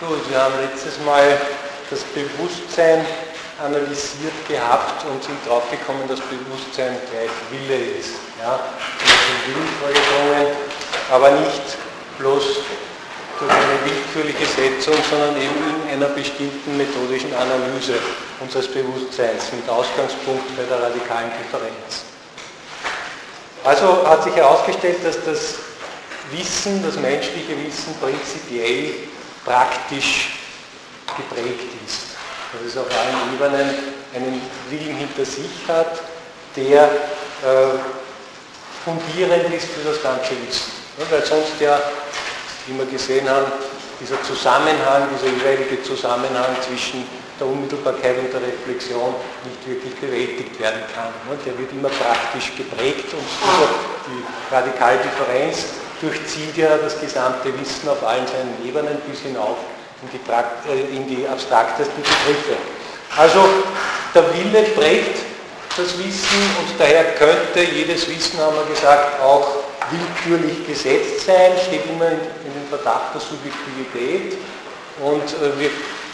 Gut, wir haben letztes Mal das Bewusstsein analysiert gehabt und sind draufgekommen, dass Bewusstsein gleich Wille ist. Ja, zum Willen vorgedrungen, aber nicht bloß durch eine willkürliche Setzung, sondern eben in einer bestimmten methodischen Analyse unseres Bewusstseins mit Ausgangspunkt bei der radikalen Differenz. Also hat sich herausgestellt, dass das Wissen, das menschliche Wissen prinzipiell praktisch geprägt ist. Dass es auf allen Ebenen einen Willen hinter sich hat, der äh, fundierend ist für das ganze Wissen. Weil sonst ja, wie wir gesehen haben, dieser Zusammenhang, dieser jeweilige Zusammenhang zwischen der Unmittelbarkeit und der Reflexion nicht wirklich bewältigt werden kann. Der wird immer praktisch geprägt und die Radikaldifferenz durchzieht ja das gesamte Wissen auf allen seinen Ebenen bis hinauf in die, äh, in die abstraktesten Begriffe. Also der Wille prägt das Wissen und daher könnte jedes Wissen, haben wir gesagt, auch willkürlich gesetzt sein, steht immer in, in den Verdacht der Subjektivität und äh, wir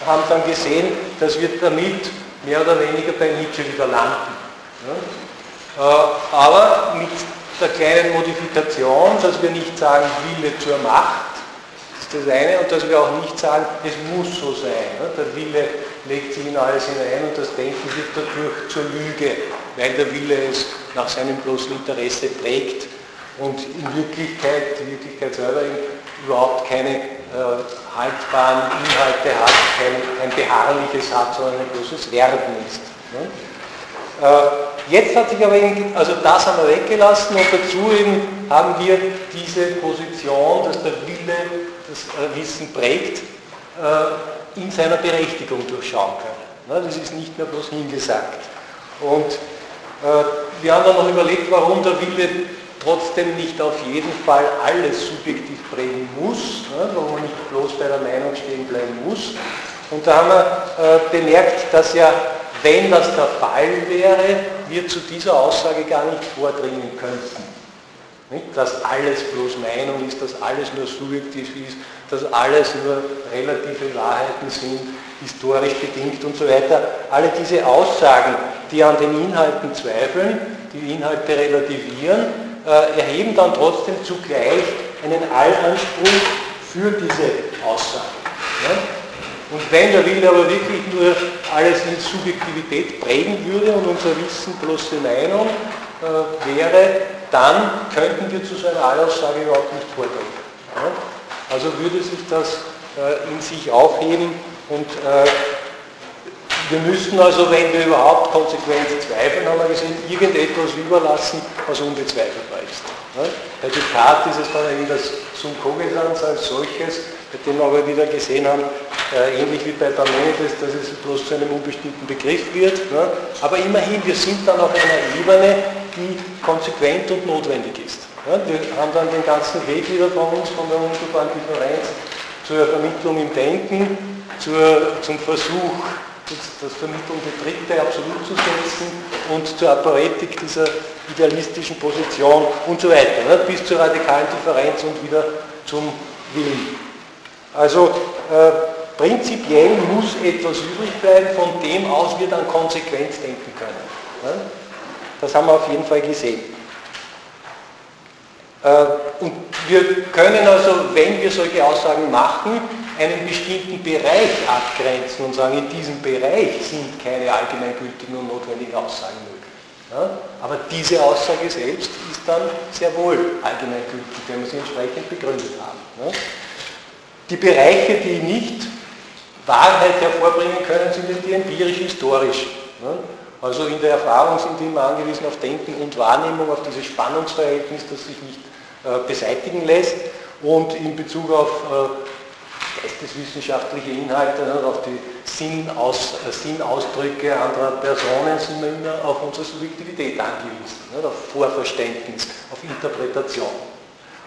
haben dann gesehen, dass wir damit mehr oder weniger bei Nietzsche wieder landen. Ja? Äh, aber mit der kleinen Modifikation, dass wir nicht sagen Wille zur Macht, ist das eine, und dass wir auch nicht sagen, es muss so sein. Ne? Der Wille legt sich in alles hinein und das Denken wird dadurch zur Lüge, weil der Wille es nach seinem bloßen Interesse prägt und in Wirklichkeit, die Wirklichkeit selber überhaupt keine äh, haltbaren Inhalte hat, kein, kein beharrliches hat, sondern ein bloßes Werden ist. Ne? Äh, jetzt hat sich aber eben, also das haben wir weggelassen und dazu eben haben wir diese Position, dass der Wille das äh, Wissen prägt, äh, in seiner Berechtigung durchschauen können. Ne? Das ist nicht mehr bloß hingesagt. Und wir haben dann noch überlegt, warum der Wille trotzdem nicht auf jeden Fall alles subjektiv prägen muss, ne, wo man nicht bloß bei der Meinung stehen bleiben muss. Und da haben wir bemerkt, dass ja, wenn das der Fall wäre, wir zu dieser Aussage gar nicht vordringen könnten. Nicht? Dass alles bloß Meinung ist, dass alles nur subjektiv ist, dass alles nur relative Wahrheiten sind, historisch bedingt und so weiter. Alle diese Aussagen, die an den Inhalten zweifeln, die Inhalte relativieren, äh, erheben dann trotzdem zugleich einen Allanspruch für diese Aussage. Ja? Und wenn der Wille aber wirklich nur alles in Subjektivität prägen würde und unser Wissen bloße Meinung äh, wäre, dann könnten wir zu so einer Allaussage überhaupt nicht vordringen. Ja? Also würde sich das äh, in sich aufheben und äh, wir müssten also, wenn wir überhaupt konsequent zweifeln, haben wir gesehen, irgendetwas überlassen, was unbezweifelbar ist. Bei Descartes ist es dann eben das Sum Cogesans als solches, bei dem wir aber wieder gesehen haben, äh, ähnlich wie bei Parmenides, dass es bloß zu einem unbestimmten Begriff wird. Ne? Aber immerhin, wir sind dann auf einer Ebene, die konsequent und notwendig ist. Ne? Wir haben dann den ganzen Weg wieder von uns, von der unmittelbaren Differenz zur Vermittlung im Denken, zur, zum Versuch, das vermittelnde Dritte absolut zu setzen und zur Apparetik dieser idealistischen Position und so weiter, ne, bis zur radikalen Differenz und wieder zum Willen. Also äh, prinzipiell muss etwas übrig bleiben, von dem aus wir dann konsequent denken können. Ne? Das haben wir auf jeden Fall gesehen. Äh, und wir können also, wenn wir solche Aussagen machen, einen bestimmten Bereich abgrenzen und sagen, in diesem Bereich sind keine allgemeingültigen und notwendigen Aussagen möglich. Ja? Aber diese Aussage selbst ist dann sehr wohl allgemeingültig, wenn wir sie entsprechend begründet haben. Ja? Die Bereiche, die nicht Wahrheit hervorbringen können, sind die empirisch-historisch. Ja? Also in der Erfahrung sind die immer angewiesen auf Denken und Wahrnehmung, auf dieses Spannungsverhältnis, das sich nicht äh, beseitigen lässt. Und in Bezug auf äh, geisteswissenschaftliche Inhalte, ne, auf die Sinnaus, äh, Sinnausdrücke anderer Personen sind wir immer auf unsere Subjektivität angewiesen, ne, auf Vorverständnis, auf Interpretation.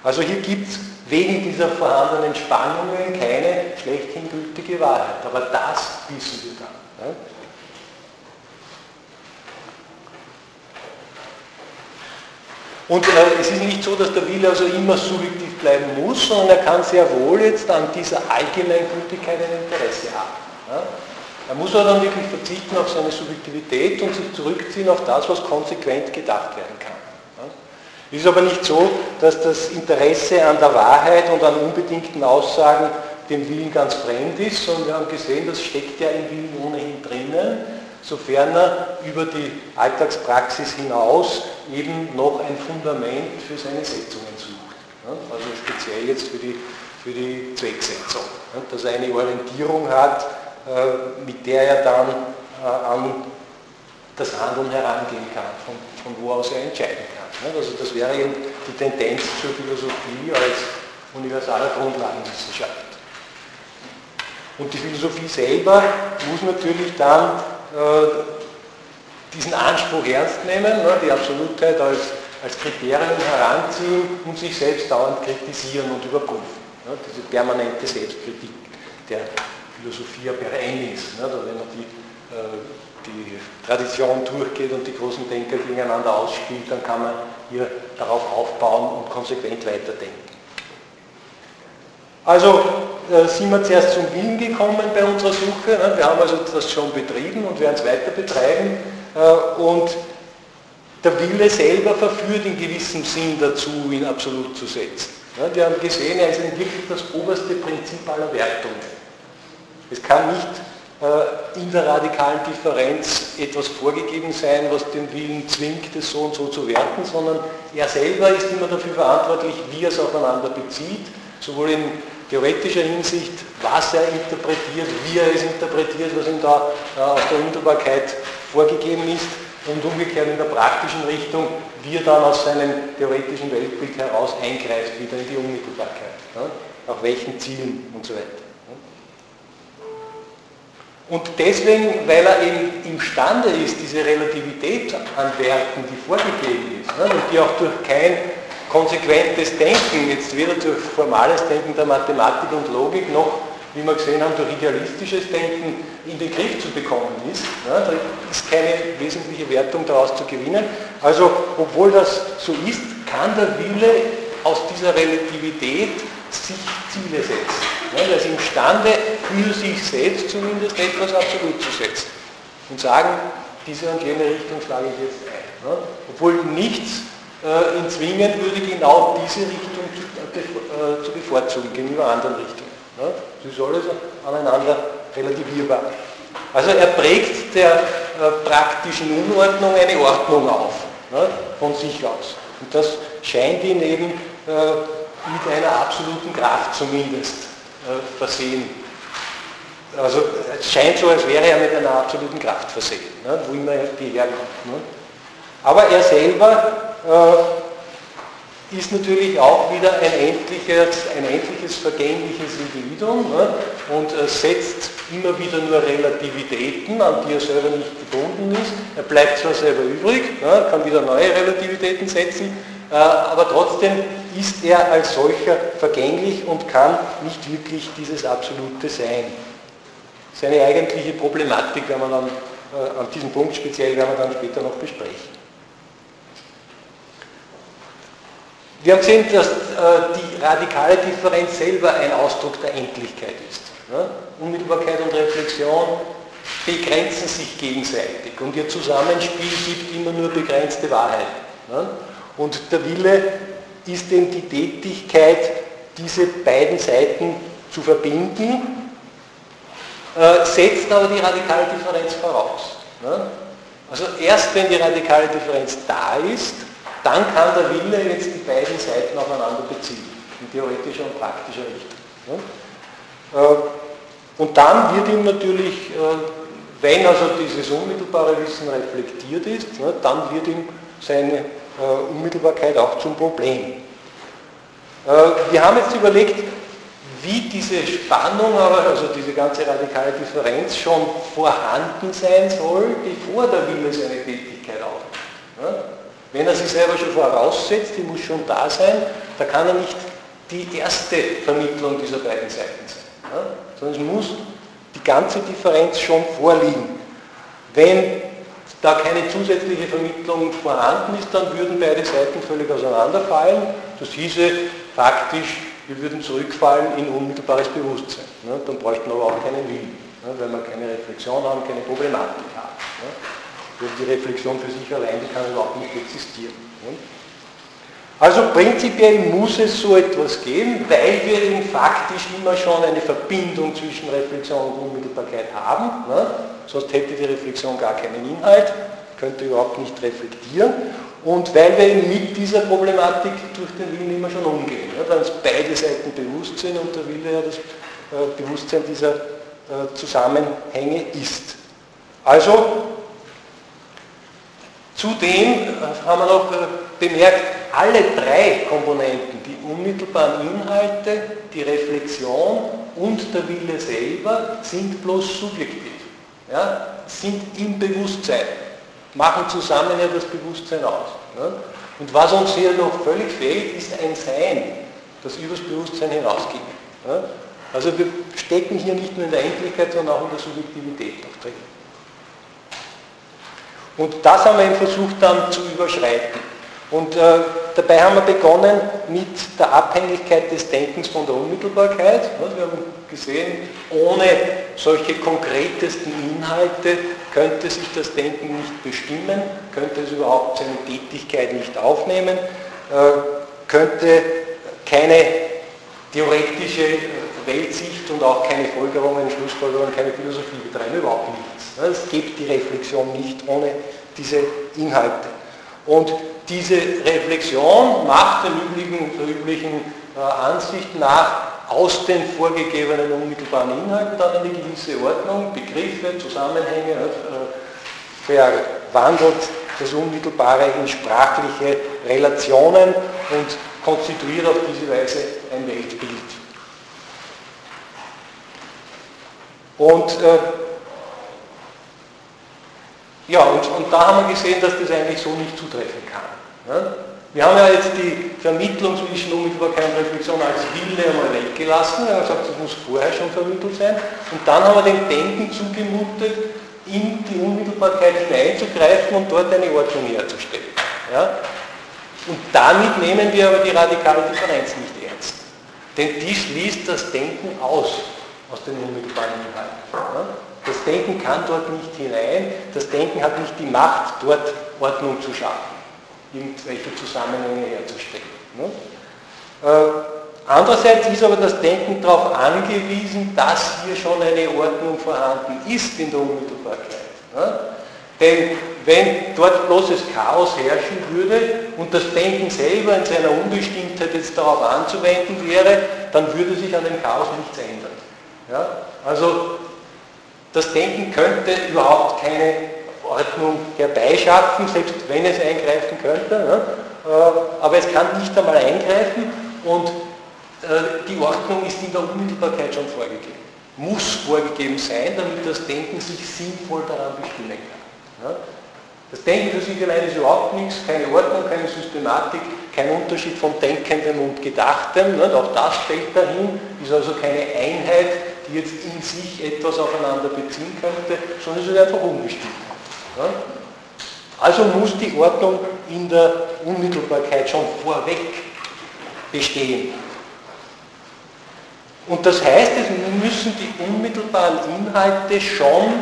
Also hier gibt es wegen dieser vorhandenen Spannungen keine schlechthin gültige Wahrheit, aber das wissen wir dann. Ne. Und äh, es ist nicht so, dass der Wille also immer subjektiv bleiben muss, sondern er kann sehr wohl jetzt an dieser Allgemeingültigkeit ein Interesse haben. Ja? Er muss aber dann wirklich verzichten auf seine Subjektivität und sich zurückziehen auf das, was konsequent gedacht werden kann. Es ist aber nicht so, dass das Interesse an der Wahrheit und an unbedingten Aussagen dem Willen ganz fremd ist, sondern wir haben gesehen, das steckt ja im Willen ohnehin drinnen, sofern er über die Alltagspraxis hinaus eben noch ein Fundament für seine Setzungen sucht. Also speziell jetzt für die, für die Zwecksetzung. Dass er eine Orientierung hat, äh, mit der er dann äh, an das Handeln herangehen kann, von, von wo aus er entscheiden kann. Also das wäre eben die Tendenz zur Philosophie als universaler Grundlagenwissenschaft. Und die Philosophie selber muss natürlich dann äh, diesen Anspruch ernst nehmen, ne, die Absolutheit als, als Kriterium heranziehen und sich selbst dauernd kritisieren und überprüfen. Ne, diese permanente Selbstkritik der Philosophia perennis, ne, wenn man die, äh, die Tradition durchgeht und die großen Denker gegeneinander ausspielt, dann kann man hier darauf aufbauen und konsequent weiterdenken. Also äh, sind wir zuerst zum Willen gekommen bei unserer Suche. Ne? Wir haben also das schon betrieben und werden es weiter betreiben. Äh, und der Wille selber verführt in gewissem Sinn dazu, ihn absolut zu setzen. Ne? Wir haben gesehen, er ist wirklich das oberste Prinzip aller Wertungen. Es kann nicht in der radikalen Differenz etwas vorgegeben sein, was den Willen zwingt, es so und so zu werten, sondern er selber ist immer dafür verantwortlich, wie er es aufeinander bezieht, sowohl in theoretischer Hinsicht, was er interpretiert, wie er es interpretiert, was ihm da äh, aus der Unmittelbarkeit vorgegeben ist und umgekehrt in der praktischen Richtung, wie er dann aus seinem theoretischen Weltbild heraus eingreift, wieder in die Unmittelbarkeit, ja, nach welchen Zielen und so weiter. Und deswegen, weil er eben imstande ist, diese Relativität an Werten, die vorgegeben ist, ne, und die auch durch kein konsequentes Denken, jetzt weder durch formales Denken der Mathematik und Logik, noch, wie wir gesehen haben, durch idealistisches Denken in den Griff zu bekommen ist. Ne, da ist keine wesentliche Wertung daraus zu gewinnen. Also, obwohl das so ist, kann der Wille aus dieser Relativität sich Ziele setzen. Ja, er ist imstande, für sich selbst zumindest etwas absolut zu setzen und sagen, diese und jene Richtung schlage ich jetzt ein. Ja, obwohl nichts äh, ihn zwingen würde, genau diese Richtung zu, äh, zu bevorzugen gegenüber anderen Richtungen. Ja, das ist alles aneinander relativierbar. Also er prägt der äh, praktischen Unordnung eine Ordnung auf, ja, von sich aus. Und das scheint ihn eben äh, mit einer absoluten Kraft zumindest äh, versehen. Also es scheint so, als wäre er mit einer absoluten Kraft versehen, ne, wo immer die herkommt. Ne. Aber er selber äh, ist natürlich auch wieder ein endliches, ein endliches vergängliches Individuum ne, und äh, setzt immer wieder nur Relativitäten, an die er selber nicht gebunden ist. Er bleibt zwar selber übrig, ne, kann wieder neue Relativitäten setzen, äh, aber trotzdem ist er als solcher vergänglich und kann nicht wirklich dieses Absolute sein. Seine eigentliche Problematik werden wir dann äh, an diesem Punkt speziell werden wir dann später noch besprechen. Wir haben gesehen, dass äh, die radikale Differenz selber ein Ausdruck der Endlichkeit ist. Ne? Unmittelbarkeit und Reflexion begrenzen sich gegenseitig und ihr Zusammenspiel gibt immer nur begrenzte Wahrheit. Ne? Und der Wille ist eben die Tätigkeit, diese beiden Seiten zu verbinden, äh, setzt aber die radikale Differenz voraus. Ne? Also erst wenn die radikale Differenz da ist, dann kann der Wille jetzt die beiden Seiten aufeinander beziehen, in theoretischer und praktischer Richtung. Ne? Äh, und dann wird ihm natürlich, äh, wenn also dieses unmittelbare Wissen reflektiert ist, ne, dann wird ihm seine äh, Unmittelbarkeit auch zum Problem. Äh, wir haben jetzt überlegt, wie diese Spannung, also diese ganze radikale Differenz schon vorhanden sein soll, bevor der Wille seine Tätigkeit aufnimmt. Wenn er sich selber schon voraussetzt, die muss schon da sein, da kann er nicht die erste Vermittlung dieser beiden Seiten sein. Sondern es muss die ganze Differenz schon vorliegen. Wenn da keine zusätzliche Vermittlung vorhanden ist, dann würden beide Seiten völlig auseinanderfallen. Das hieße, faktisch, wir würden zurückfallen in unmittelbares Bewusstsein. Ne? Dann bräuchten wir aber auch keinen Willen, ne? weil wir keine Reflexion haben, keine Problematik haben. Ne? Die Reflexion für sich allein, die kann überhaupt nicht existieren. Ne? Also prinzipiell muss es so etwas geben, weil wir eben faktisch immer schon eine Verbindung zwischen Reflexion und Unmittelbarkeit haben. Ne? Sonst hätte die Reflexion gar keinen Inhalt, könnte überhaupt nicht reflektieren. Und weil wir eben mit dieser Problematik durch den Willen immer schon umgehen. Ja, dann ist beide Seiten Bewusstsein und der Wille ja das äh, Bewusstsein dieser äh, Zusammenhänge ist. Also, zudem äh, haben wir noch äh, bemerkt, alle drei Komponenten, die unmittelbaren Inhalte, die Reflexion und der Wille selber, sind bloß subjektiv, ja, sind im Bewusstsein machen zusammen ja das Bewusstsein aus. Ne? Und was uns hier noch völlig fehlt, ist ein Sein, das übers Bewusstsein hinausgeht. Ne? Also wir stecken hier nicht nur in der Endlichkeit, sondern auch in der Subjektivität noch drin. Und das haben wir versucht dann zu überschreiten. Und äh, dabei haben wir begonnen mit der Abhängigkeit des Denkens von der Unmittelbarkeit. Wir haben gesehen, ohne solche konkretesten Inhalte könnte sich das Denken nicht bestimmen, könnte es überhaupt seine Tätigkeit nicht aufnehmen, äh, könnte keine theoretische äh, Weltsicht und auch keine Folgerungen, Schlussfolgerungen, keine Philosophie betreiben, überhaupt nichts. Es gibt die Reflexion nicht ohne diese Inhalte. Und diese Reflexion macht den üblichen, der üblichen äh, Ansicht nach aus den vorgegebenen unmittelbaren Inhalten dann eine gewisse Ordnung, Begriffe, Zusammenhänge, äh, verwandelt das Unmittelbare in sprachliche Relationen und konstituiert auf diese Weise ein Weltbild. Und äh, ja, und, und da haben wir gesehen, dass das eigentlich so nicht zutreffen kann. Ne? Wir haben ja jetzt die Vermittlung zwischen Unmittelbarkeit und Reflexion als Wille einmal weggelassen. Wir haben gesagt, das muss vorher schon vermittelt sein. Und dann haben wir dem Denken zugemutet, in die Unmittelbarkeit hineinzugreifen und dort eine Ordnung herzustellen. Ja? Und damit nehmen wir aber die radikale Differenz nicht ernst. Denn die schließt das Denken aus, aus den unmittelbaren Inhalten. Ja? Das Denken kann dort nicht hinein, das Denken hat nicht die Macht, dort Ordnung zu schaffen irgendwelche Zusammenhänge herzustellen. Ne? Äh, andererseits ist aber das Denken darauf angewiesen, dass hier schon eine Ordnung vorhanden ist in der Unmittelbarkeit. Ne? Denn wenn dort bloßes Chaos herrschen würde und das Denken selber in seiner Unbestimmtheit jetzt darauf anzuwenden wäre, dann würde sich an dem Chaos nichts ändern. Ja? Also das Denken könnte überhaupt keine Ordnung herbeischaffen, selbst wenn es eingreifen könnte. Äh, aber es kann nicht einmal eingreifen und äh, die Ordnung ist in der Unmittelbarkeit schon vorgegeben. Muss vorgegeben sein, damit das Denken sich sinnvoll daran bestimmen kann. Das Denken für sich allein ist überhaupt nichts, keine Ordnung, keine Systematik, kein Unterschied von Denkendem und Gedachtem. Auch das fällt dahin, ist also keine Einheit, die jetzt in sich etwas aufeinander beziehen könnte, sondern es ist einfach unbestimmt. Also muss die Ordnung in der Unmittelbarkeit schon vorweg bestehen. Und das heißt, es müssen die unmittelbaren Inhalte schon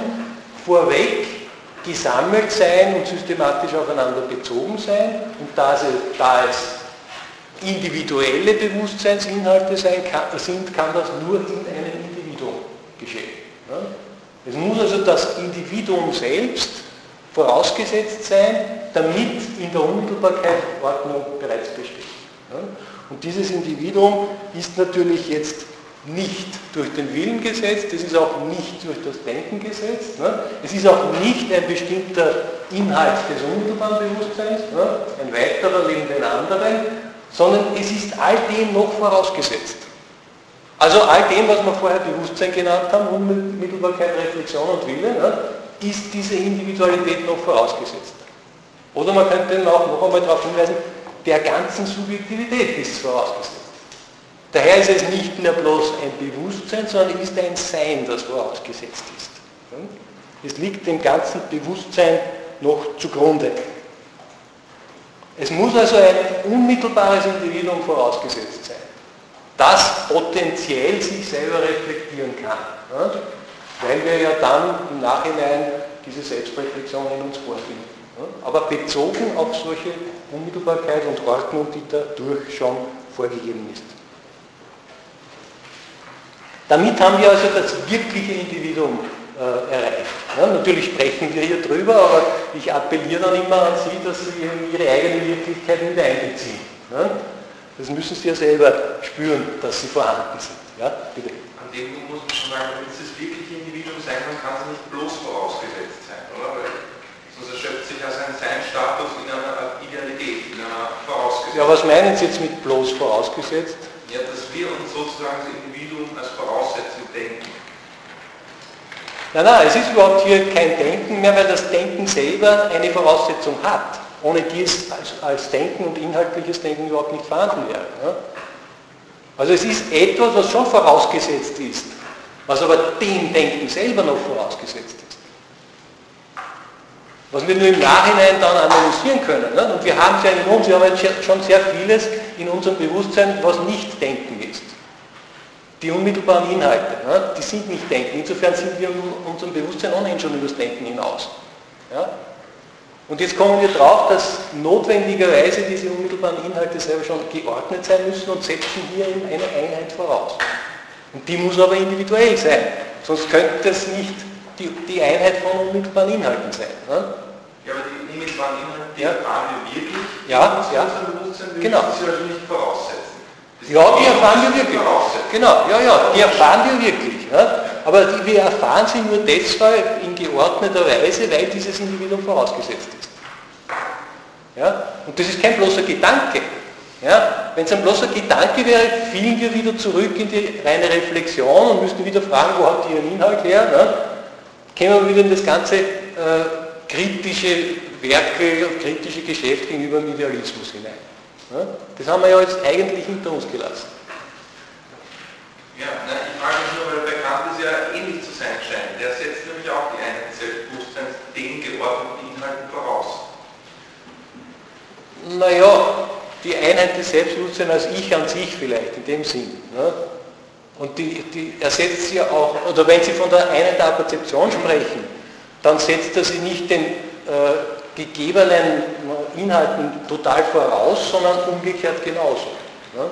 vorweg gesammelt sein und systematisch aufeinander bezogen sein. Und da es, da es individuelle Bewusstseinsinhalte sein kann, sind, kann das nur in einem. Es muss also das Individuum selbst vorausgesetzt sein, damit in der Unmittelbarkeit Ordnung bereits besteht. Und dieses Individuum ist natürlich jetzt nicht durch den Willen gesetzt, es ist auch nicht durch das Denken gesetzt, es ist auch nicht ein bestimmter Inhalt des unmittelbaren Bewusstseins, ein weiterer neben den anderen, sondern es ist all dem noch vorausgesetzt. Also all dem, was wir vorher Bewusstsein genannt haben, Unmittelbarkeit, Reflexion und Wille, ist diese Individualität noch vorausgesetzt. Oder man könnte auch noch einmal darauf hinweisen, der ganzen Subjektivität ist es vorausgesetzt. Daher ist es nicht mehr bloß ein Bewusstsein, sondern es ist ein Sein, das vorausgesetzt ist. Es liegt dem ganzen Bewusstsein noch zugrunde. Es muss also ein unmittelbares Individuum vorausgesetzt sein, das potenziell sich selber reflektieren kann. Ja? Weil wir ja dann im Nachhinein diese Selbstreflexion in uns vorfinden. Ja? Aber bezogen auf solche Unmittelbarkeit und Ordnung, die dadurch schon vorgegeben ist. Damit haben wir also das wirkliche Individuum äh, erreicht. Ja, natürlich sprechen wir hier drüber, aber ich appelliere dann immer an Sie, dass Sie Ihre eigene Wirklichkeit mit einbeziehen. Ja? Das müssen Sie ja selber spüren, dass Sie vorhanden sind. Ja, bitte. An dem Punkt muss man schon sagen, damit es das wirkliche Individuum sein kann, kann es nicht bloß vorausgesetzt sein, oder? Weil sonst erschöpft sich ja sein Seinstatus in einer Idealität, in einer vorausgesetzt. Ja, was meinen Sie jetzt mit bloß vorausgesetzt? Ja, dass wir uns sozusagen das Individuum als Voraussetzung denken. Nein, nein, es ist überhaupt hier kein Denken mehr, weil das Denken selber eine Voraussetzung hat, ohne die es als, als Denken und inhaltliches Denken überhaupt nicht vorhanden wäre. Ja? Also es ist etwas, was schon vorausgesetzt ist, was aber dem Denken selber noch vorausgesetzt ist. Was wir nur im Nachhinein dann analysieren können. Ne? Und wir haben es ja in uns, wir haben jetzt schon sehr vieles in unserem Bewusstsein, was nicht Denken ist die unmittelbaren Inhalte, ne, die sind nicht Denken. Insofern sind wir in unserem Bewusstsein ohnehin schon über das Denken hinaus. Ja? Und jetzt kommen wir drauf, dass notwendigerweise diese unmittelbaren Inhalte selber schon geordnet sein müssen und setzen hier eine Einheit voraus. Und die muss aber individuell sein, sonst könnte es nicht die, die Einheit von unmittelbaren Inhalten sein. Ne? Ja, aber die unmittelbaren Inhalte, die ja. erfahren wir wirklich, ja, ja. Bewusstsein, wir genau. sie also nicht voraussetzen. Ja, die erfahren wir wirklich. Genau, ja, ja, die erfahren wir wirklich. Ja. Aber die, wir erfahren sie nur deshalb in geordneter Weise, weil dieses Individuum vorausgesetzt ist. Ja? Und das ist kein bloßer Gedanke. Ja? Wenn es ein bloßer Gedanke wäre, fielen wir wieder zurück in die reine Reflexion und müssten wieder fragen, wo habt ihr ihren Inhalt her? Ne? Kämen wir wieder in das ganze äh, kritische Werke, kritische Geschäft gegenüber dem Idealismus hinein. Das haben wir ja jetzt eigentlich hinter uns gelassen. Ja, na, ich frage mich nur, weil bei Kant es ja ähnlich zu sein scheint. Der setzt nämlich auch die Einheit des Selbstbewusstseins den geordneten Inhalten voraus. Naja, die Einheit des Selbstbewusstseins als Ich an sich vielleicht, in dem Sinn. Ne? Und die, die ersetzt ja auch, oder wenn Sie von der Einheit der Perzeption sprechen, dann setzt er sie nicht den äh, gegebenen Inhalten total voraus, sondern umgekehrt genauso. Ne?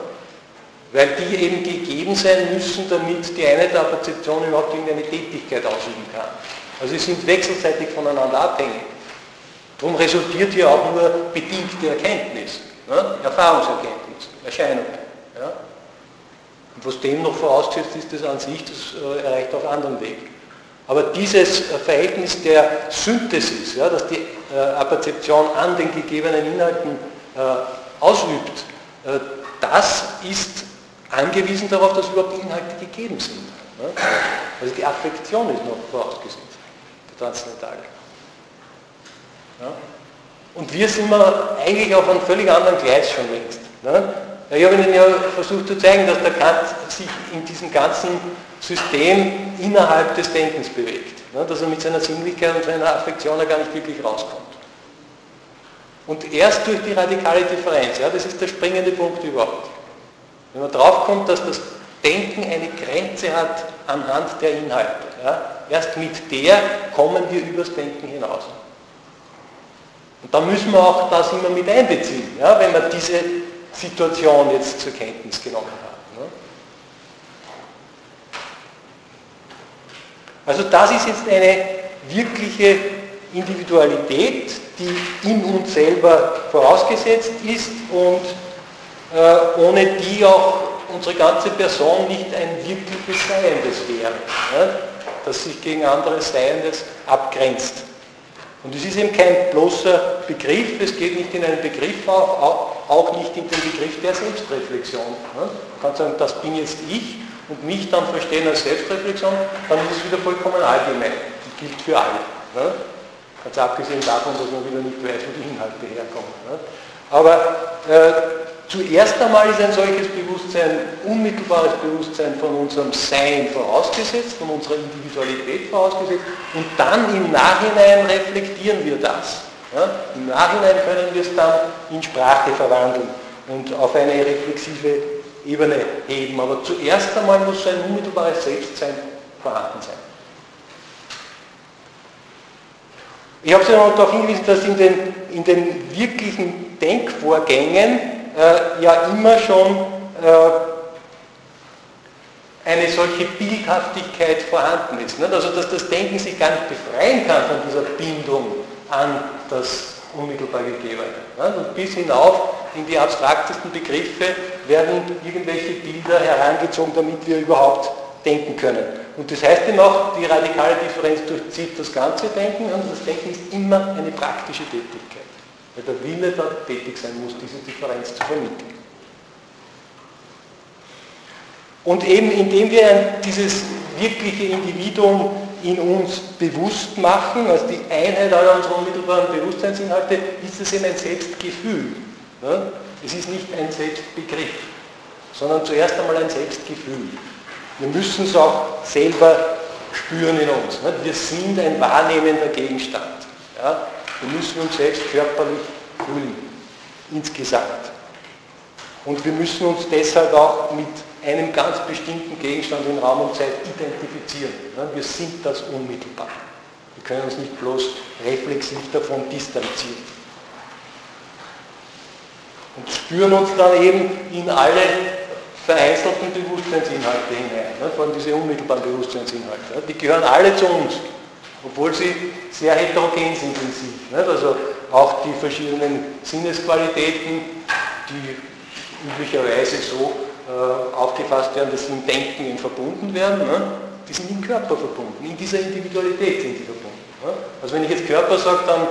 Weil die eben gegeben sein müssen, damit die eine der Perzeption überhaupt irgendeine Tätigkeit ausüben kann. Also sie sind wechselseitig voneinander abhängig. Darum resultiert hier auch nur bedingte Erkenntnis, ne? Erfahrungserkenntnis, Erscheinung. Ja? Und was dem noch vorausgesetzt ist, das an sich, das äh, erreicht auf anderen Wegen. Aber dieses Verhältnis der Synthesis, ja, dass die äh, Apperzeption an den gegebenen Inhalten äh, ausübt, äh, das ist angewiesen darauf, dass überhaupt Inhalte gegeben sind. Ja. Also die Affektion ist noch vorausgesetzt, der Transzendentale. Ja. Und wir sind wir eigentlich auf einem völlig anderen Gleis schon längst. Ne? Ich habe Ihnen ja versucht zu zeigen, dass der Kant sich in diesem ganzen System innerhalb des Denkens bewegt. Ne, dass er mit seiner Sinnlichkeit und seiner Affektion gar nicht wirklich rauskommt. Und erst durch die radikale Differenz, ja, das ist der springende Punkt überhaupt. Wenn man draufkommt, dass das Denken eine Grenze hat anhand der Inhalte, ja, erst mit der kommen wir übers Denken hinaus. Und da müssen wir auch das immer mit einbeziehen, ja, wenn wir diese Situation jetzt zur Kenntnis genommen haben. Also das ist jetzt eine wirkliche Individualität, die in uns selber vorausgesetzt ist und ohne die auch unsere ganze Person nicht ein wirkliches Seiendes wäre, ja, das sich gegen anderes Seiendes abgrenzt. Und es ist eben kein bloßer Begriff, es geht nicht in einen Begriff auf, auch nicht in den Begriff der Selbstreflexion. Man kann sagen, das bin jetzt ich und mich dann verstehen als Selbstreflexion, dann ist es wieder vollkommen allgemein. Das gilt für alle. Ne? Ganz abgesehen davon, dass man wieder nicht weiß, wo die Inhalte herkommen. Ne? Aber äh, zuerst einmal ist ein solches Bewusstsein, unmittelbares Bewusstsein von unserem Sein vorausgesetzt, von unserer Individualität vorausgesetzt und dann im Nachhinein reflektieren wir das. Ja? Im Nachhinein können wir es dann in Sprache verwandeln und auf eine reflexive Ebene heben. Aber zuerst einmal muss ein unmittelbares Selbstsein vorhanden sein. Ich habe Sie noch darauf hingewiesen, dass in den, in den wirklichen Denkvorgängen äh, ja immer schon äh, eine solche Bildhaftigkeit vorhanden ist. Nicht? Also dass das Denken sich gar nicht befreien kann von dieser Bindung an das unmittelbar Gegebene. Und bis hinauf in die abstraktesten Begriffe werden irgendwelche Bilder herangezogen, damit wir überhaupt denken können. Und das heißt eben auch, die radikale Differenz durchzieht das ganze Denken und das Denken ist immer eine praktische Tätigkeit. Weil der Wille da tätig sein muss, diese Differenz zu vermitteln. Und eben indem wir dieses wirkliche Individuum in uns bewusst machen, als die Einheit aller unserer unmittelbaren Bewusstseinsinhalte, ist es eben ein Selbstgefühl. Es ist nicht ein Selbstbegriff, sondern zuerst einmal ein Selbstgefühl. Wir müssen es auch selber spüren in uns. Wir sind ein wahrnehmender Gegenstand. Wir müssen uns selbst körperlich fühlen, insgesamt. Und wir müssen uns deshalb auch mit einem ganz bestimmten Gegenstand in Raum und Zeit identifizieren. Wir sind das unmittelbar. Wir können uns nicht bloß reflexiv davon distanzieren. Und spüren uns dann eben in alle vereinzelten Bewusstseinsinhalte hinein, ne, vor allem diese unmittelbaren Bewusstseinsinhalte. Die gehören alle zu uns, obwohl sie sehr heterogen sind in sich. Also auch die verschiedenen Sinnesqualitäten, die üblicherweise so äh, aufgefasst werden, dass sie im Denken verbunden werden, ne? die sind im Körper verbunden, in dieser Individualität sind die verbunden. Ne? Also wenn ich jetzt Körper sage, dann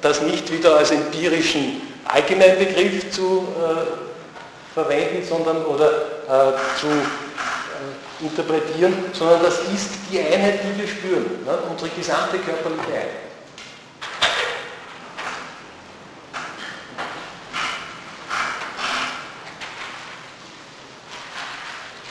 das nicht wieder als empirischen Allgemeinbegriff zu äh, verwenden, sondern oder äh, zu interpretieren, sondern das ist die Einheit, die wir spüren, ne? unsere gesamte körperliche Einheit.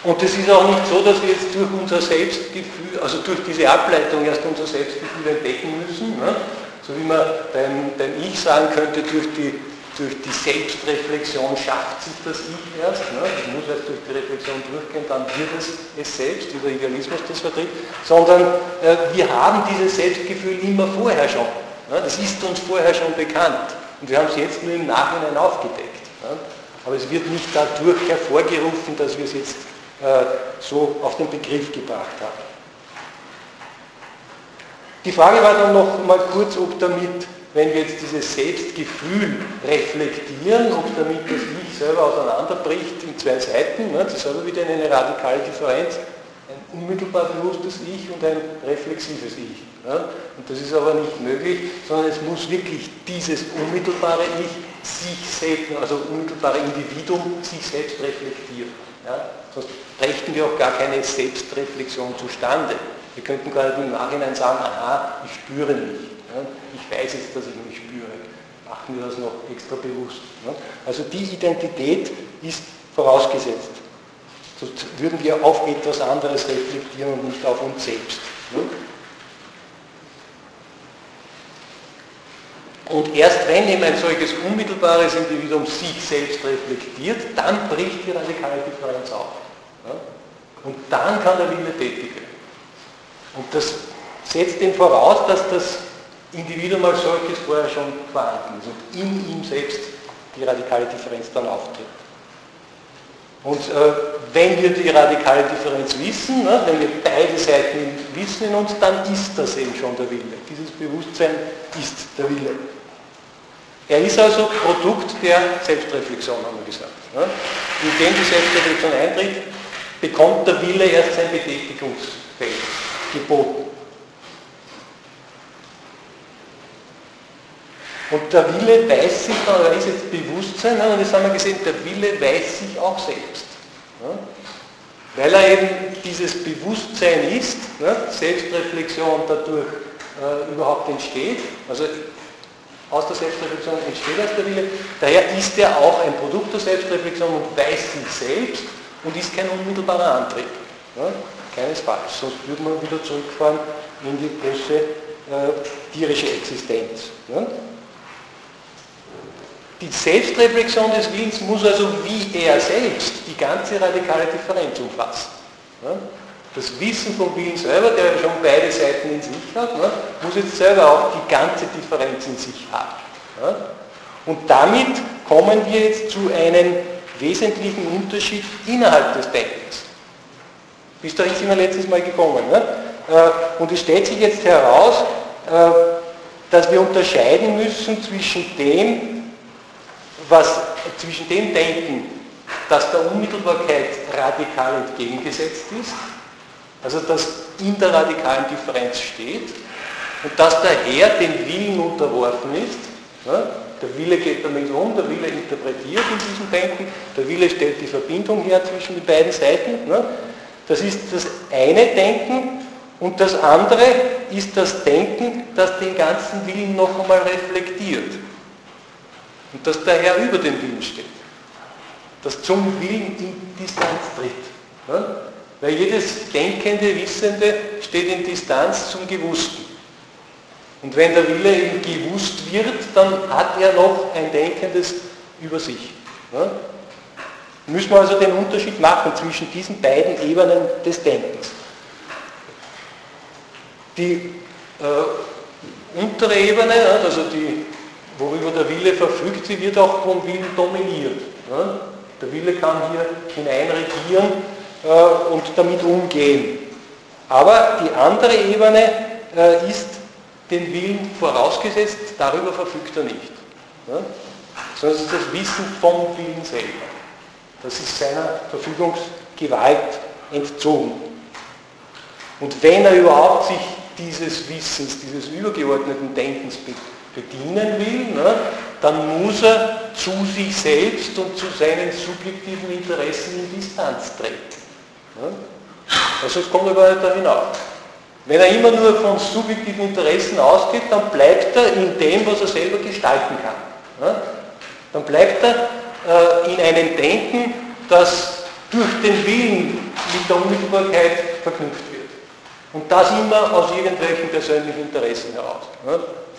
Und es ist auch nicht so, dass wir jetzt durch unser Selbstgefühl, also durch diese Ableitung erst unser Selbstgefühl entdecken müssen, ne? so wie man beim, beim Ich sagen könnte, durch die, durch die Selbstreflexion schafft sich das Ich erst, ne? es muss erst durch die Reflexion durchgehen, dann wird es es selbst, wie der Idealismus das vertritt, sondern äh, wir haben dieses Selbstgefühl immer vorher schon. Ne? Das ist uns vorher schon bekannt und wir haben es jetzt nur im Nachhinein aufgedeckt. Ne? Aber es wird nicht dadurch hervorgerufen, dass wir es jetzt äh, so auf den Begriff gebracht habe. Die Frage war dann noch mal kurz, ob damit, wenn wir jetzt dieses Selbstgefühl reflektieren, ob damit das Ich selber auseinanderbricht in zwei Seiten, ne, das ist aber wieder eine radikale Differenz, ein unmittelbar bewusstes Ich und ein reflexives Ich. Ne? Und das ist aber nicht möglich, sondern es muss wirklich dieses unmittelbare Ich sich selbst, also unmittelbare Individuum, sich selbst reflektieren. Ja? Sonst brächten wir auch gar keine Selbstreflexion zustande. Wir könnten gerade im Nachhinein sagen, aha, ich spüre mich. Ich weiß jetzt, dass ich mich spüre. Machen wir das noch extra bewusst. Also die Identität ist vorausgesetzt. Sonst würden wir auf etwas anderes reflektieren und nicht auf uns selbst. Und erst wenn eben ein solches unmittelbares Individuum sich selbst reflektiert, dann bricht die radikale Differenz auf. Und dann kann der Wille tätig werden. Und das setzt dem voraus, dass das Individuum als solches vorher schon vorhanden ist und in ihm selbst die radikale Differenz dann auftritt. Und äh, wenn wir die radikale Differenz wissen, ne, wenn wir beide Seiten wissen in uns, dann ist das eben schon der Wille. Dieses Bewusstsein ist der Wille. Er ist also Produkt der Selbstreflexion, haben wir gesagt. Ne? Indem die Selbstreflexion eintritt, bekommt der Wille erst sein Betätigungsfeld geboten. Und der Wille weiß sich, da ist jetzt Bewusstsein, ne? und das haben wir gesehen, der Wille weiß sich auch selbst. Ne? Weil er eben dieses Bewusstsein ist, ne? Selbstreflexion dadurch äh, überhaupt entsteht. Also aus der Selbstreflexion entsteht aus der Wille. Daher ist er auch ein Produkt der Selbstreflexion und weiß sich selbst und ist kein unmittelbarer Antrieb. Keinesfalls, sonst würde man wieder zurückfahren in die bloße äh, tierische Existenz. Die Selbstreflexion des Willens muss also wie er selbst die ganze radikale Differenz umfassen. Das Wissen vom Willen selber, der schon beide Seiten in sich hat, muss jetzt selber auch die ganze Differenz in sich haben. Und damit kommen wir jetzt zu einem wesentlichen Unterschied innerhalb des Denkens. Bis dahin sind wir letztes Mal gekommen. Ne? Und es stellt sich jetzt heraus, äh, dass wir unterscheiden müssen zwischen dem, was zwischen dem Denken, das der Unmittelbarkeit radikal entgegengesetzt ist, also das in der radikalen Differenz steht, und das daher dem Willen unterworfen ist. Ne? Der Wille geht damit um, der Wille interpretiert in diesem Denken, der Wille stellt die Verbindung her zwischen den beiden Seiten. Ne? Das ist das eine Denken und das andere ist das Denken, das den ganzen Willen noch einmal reflektiert und das daher über den Willen steht, das zum Willen in Distanz tritt. Ne? Weil jedes denkende, Wissende steht in Distanz zum Gewussten. Und wenn der Wille eben gewusst wird, dann hat er noch ein Denkendes über sich. Ja? Müssen wir also den Unterschied machen zwischen diesen beiden Ebenen des Denkens. Die äh, untere Ebene, also die, worüber der Wille verfügt, sie wird auch vom Willen dominiert. Ja? Der Wille kann hier hineinregieren äh, und damit umgehen. Aber die andere Ebene äh, ist den Willen vorausgesetzt, darüber verfügt er nicht. Ja? Sondern es ist das Wissen vom Willen selber. Das ist seiner Verfügungsgewalt entzogen. Und wenn er überhaupt sich dieses Wissens, dieses übergeordneten Denkens bedienen will, ne, dann muss er zu sich selbst und zu seinen subjektiven Interessen in Distanz treten. Ne? Also es kommt aber nicht da hinaus. Wenn er immer nur von subjektiven Interessen ausgeht, dann bleibt er in dem, was er selber gestalten kann. Dann bleibt er äh, in einem Denken, das durch den Willen mit der Unmittelbarkeit verknüpft wird. Und das immer aus irgendwelchen persönlichen Interessen heraus.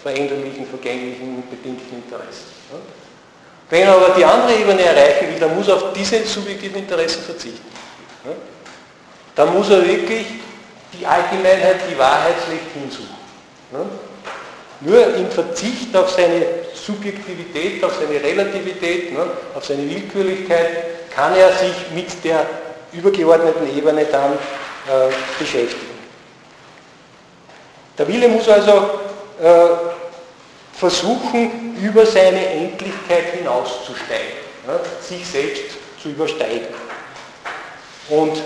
Veränderlichen, vergänglichen, bedingten Interessen. Wenn er aber die andere Ebene erreichen will, dann muss er auf diese subjektiven Interessen verzichten. Dann muss er wirklich die Allgemeinheit, die Wahrheit schlechthin suchen. Nur im Verzicht auf seine Subjektivität, auf seine Relativität, auf seine Willkürlichkeit kann er sich mit der übergeordneten Ebene dann äh, beschäftigen. Der Wille muss also äh, versuchen, über seine Endlichkeit hinauszusteigen, ne, sich selbst zu übersteigen. Und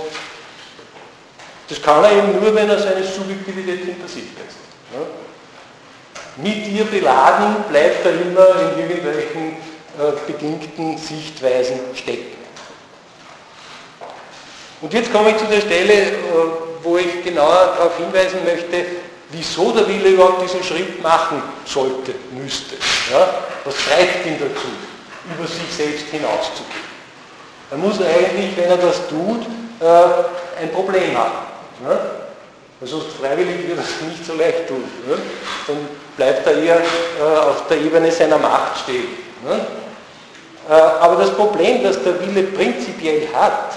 das kann er eben nur, wenn er seine Subjektivität hinter sich lässt. Ja? Mit ihr beladen bleibt er immer in irgendwelchen äh, bedingten Sichtweisen stecken. Und jetzt komme ich zu der Stelle, äh, wo ich genauer darauf hinweisen möchte, wieso der Wille überhaupt diesen Schritt machen sollte, müsste. Ja? Was treibt ihn dazu, über sich selbst hinauszugehen? Er muss eigentlich, wenn er das tut, äh, ein Problem haben. Ne? Weil sonst freiwillig wird es nicht so leicht tun. Ne? Dann bleibt er eher äh, auf der Ebene seiner Macht stehen. Ne? Äh, aber das Problem, das der Wille prinzipiell hat,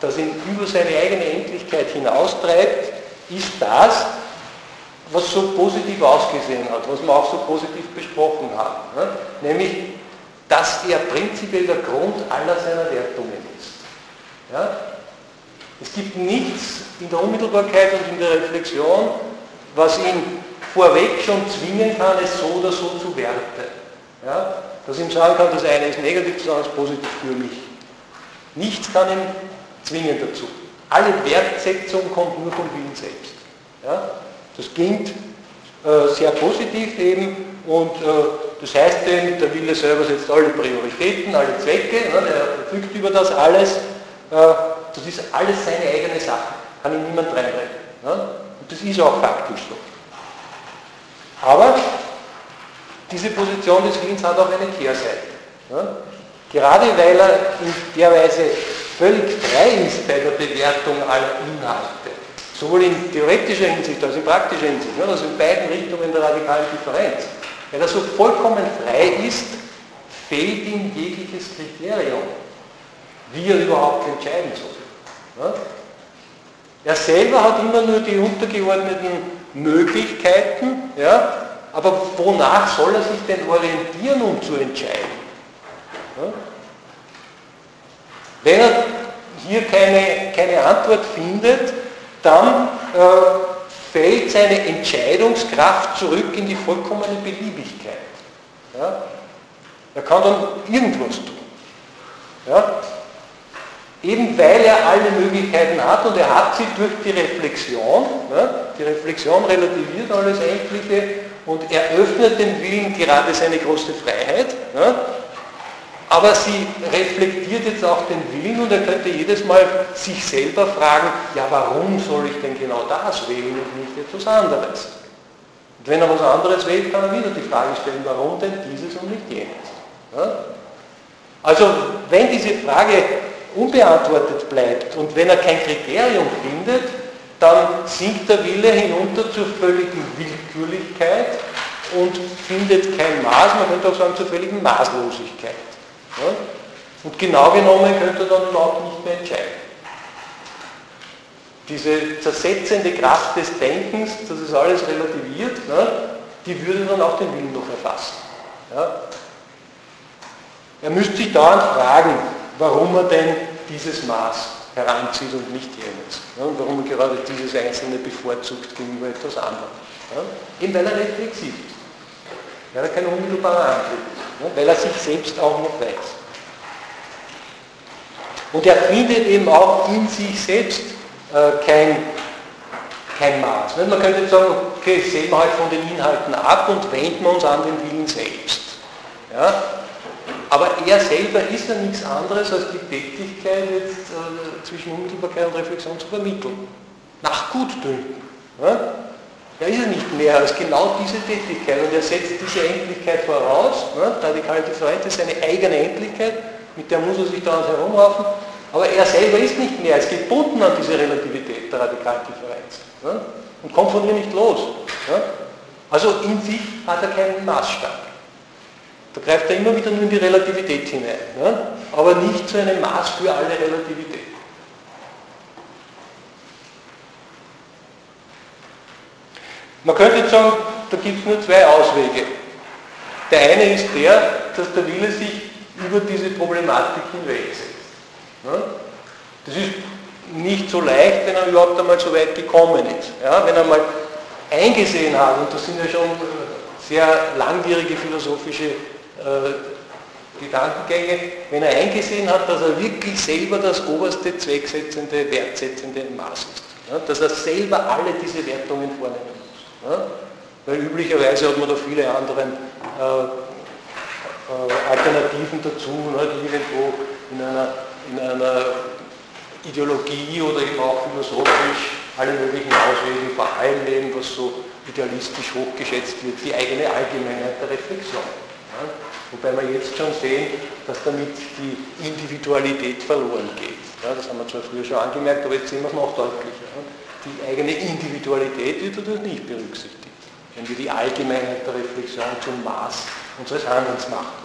das ihn über seine eigene Endlichkeit hinaustreibt, ist das, was so positiv ausgesehen hat, was wir auch so positiv besprochen haben. Ne? Nämlich, dass er prinzipiell der Grund aller seiner Wertungen ist. Ja? Es gibt nichts in der Unmittelbarkeit und in der Reflexion, was ihn vorweg schon zwingen kann, es so oder so zu werten. Ja? Dass ihm sagen kann, das eine ist negativ, das andere ist positiv für mich. Nichts kann ihn zwingen dazu. Alle Wertsetzung kommt nur vom Willen selbst. Ja? Das klingt äh, sehr positiv eben und äh, das heißt eben, der Wille selber setzt alle Prioritäten, alle Zwecke, ne? er verfügt über das alles. Äh, das ist alles seine eigene Sache, kann ihm niemand reinreden. Ne? Und das ist auch faktisch so. Aber diese Position des Willens hat auch eine Kehrseite. Ne? Gerade weil er in der Weise völlig frei ist bei der Bewertung aller Inhalte, sowohl in theoretischer Hinsicht als in praktischer Hinsicht, also in beiden Richtungen der radikalen Differenz, weil er so vollkommen frei ist, fehlt ihm jegliches Kriterium, wie er überhaupt entscheiden soll. Ja? Er selber hat immer nur die untergeordneten Möglichkeiten, ja? aber wonach soll er sich denn orientieren, um zu entscheiden? Ja? Wenn er hier keine, keine Antwort findet, dann äh, fällt seine Entscheidungskraft zurück in die vollkommene Beliebigkeit. Ja? Er kann dann irgendwas tun. Ja? Eben weil er alle Möglichkeiten hat und er hat sie durch die Reflexion. Ja? Die Reflexion relativiert alles Endliche und eröffnet dem Willen gerade seine große Freiheit. Ja? Aber sie reflektiert jetzt auch den Willen und er könnte jedes Mal sich selber fragen, ja warum soll ich denn genau das wählen und nicht etwas anderes? Und wenn er was anderes wählt, kann er wieder die Frage stellen, warum denn dieses und nicht jenes? Ja? Also wenn diese Frage unbeantwortet bleibt und wenn er kein Kriterium findet, dann sinkt der Wille hinunter zur völligen Willkürlichkeit und findet kein Maß, man könnte auch sagen zur völligen Maßlosigkeit. Ja? Und genau genommen könnte er dann überhaupt nicht mehr entscheiden. Diese zersetzende Kraft des Denkens, das ist alles relativiert, ne, die würde dann auch den Willen noch erfassen. Ja? Er müsste sich dauernd fragen, warum er denn dieses Maß heranzieht und nicht jenes. Ja? Und warum er gerade dieses Einzelne bevorzugt gegenüber etwas anderem. Ja? Eben weil er reflexiv ist. Weil er kein unmittelbarer Antrieb ne, weil er sich selbst auch noch weiß. Und er findet eben auch in sich selbst äh, kein, kein Maß. Ne? Man könnte sagen, okay, sehen wir halt von den Inhalten ab und wenden wir uns an den Willen selbst. Ja? Aber er selber ist ja nichts anderes als die Tätigkeit jetzt äh, zwischen Unmittelbarkeit und Reflexion zu vermitteln. Nach Gutdünken. Ja? Er ist ja nicht mehr als genau diese Tätigkeit und er setzt diese Endlichkeit voraus. Ne? Radikale Differenz ist seine eigene Endlichkeit, mit der muss er sich dann herumraufen, aber er selber ist nicht mehr als gebunden an diese Relativität der radikalen Differenz ne? und kommt von ihr nicht los. Ne? Also in sich hat er keinen Maßstab. Da greift er immer wieder nur in die Relativität hinein, ne? aber nicht zu einem Maß für alle Relativität. Man könnte jetzt sagen, da gibt es nur zwei Auswege. Der eine ist der, dass der Wille sich über diese Problematik hinwegsetzt. Das ist nicht so leicht, wenn er überhaupt einmal so weit gekommen ist. Ja, wenn er mal eingesehen hat, und das sind ja schon sehr langwierige philosophische äh, Gedankengänge, wenn er eingesehen hat, dass er wirklich selber das oberste zwecksetzende, wertsetzende Maß ist. Ja, dass er selber alle diese Wertungen vornehmen ja? Weil üblicherweise hat man da viele andere äh, äh, Alternativen dazu, ne, die irgendwo in einer, in einer Ideologie oder eben auch philosophisch alle möglichen Auswege, vor allem eben, was so idealistisch hochgeschätzt wird, die eigene Allgemeinheit der Reflexion. Ja? Wobei wir jetzt schon sehen, dass damit die Individualität verloren geht. Ja, das haben wir zwar früher schon angemerkt, aber jetzt sehen wir es noch deutlicher. Die eigene Individualität wird dadurch nicht berücksichtigt, wenn wir die Allgemeinheit der Reflexion zum Maß unseres Handelns machen.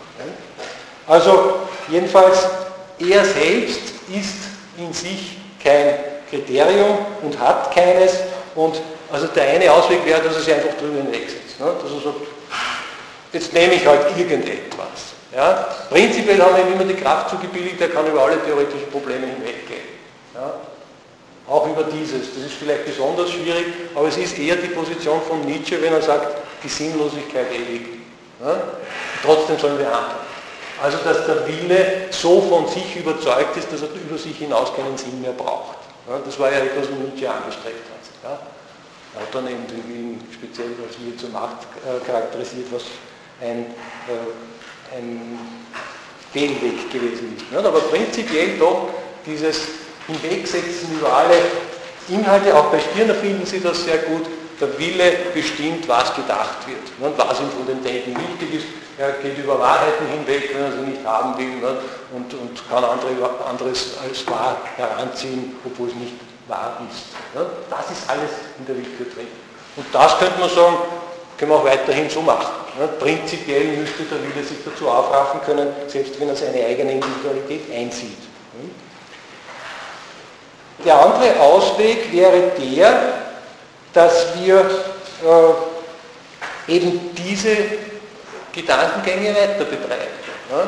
Also jedenfalls, er selbst ist in sich kein Kriterium und hat keines und also der eine Ausweg wäre, dass er sich einfach drüber hinwegsetzt. Ne? Dass er sagt, jetzt nehme ich halt irgendetwas. Ja? Prinzipiell haben wir ihm immer die Kraft zugebilligt, er kann über alle theoretischen Probleme hinweggehen. Ja? Auch über dieses. Das ist vielleicht besonders schwierig, aber es ist eher die Position von Nietzsche, wenn er sagt, die Sinnlosigkeit ewig. Ja? Trotzdem sollen wir handeln. Also dass der Wille so von sich überzeugt ist, dass er über sich hinaus keinen Sinn mehr braucht. Ja? Das war ja etwas, was Nietzsche angestrebt hat. Ja? Er hat dann eben den Willen speziell als Wille zur Macht äh, charakterisiert, was ein, äh, ein Fehlweg gewesen ist. Aber prinzipiell doch dieses hinwegsetzen über alle Inhalte. Auch bei Stirner finden Sie das sehr gut. Der Wille bestimmt, was gedacht wird ne, und was ihm von den Denken wichtig ist. Er geht über Wahrheiten hinweg, wenn er sie nicht haben will ne, und, und kann andere, anderes als wahr heranziehen, obwohl es nicht wahr ist. Ne. Das ist alles in der Willkür drin. Und das könnte man sagen, können wir auch weiterhin so machen. Prinzipiell müsste der Wille sich dazu aufraffen können, selbst wenn er seine eigene Individualität einsieht. Der andere Ausweg wäre der, dass wir äh, eben diese Gedankengänge weiter betreiben. Ne?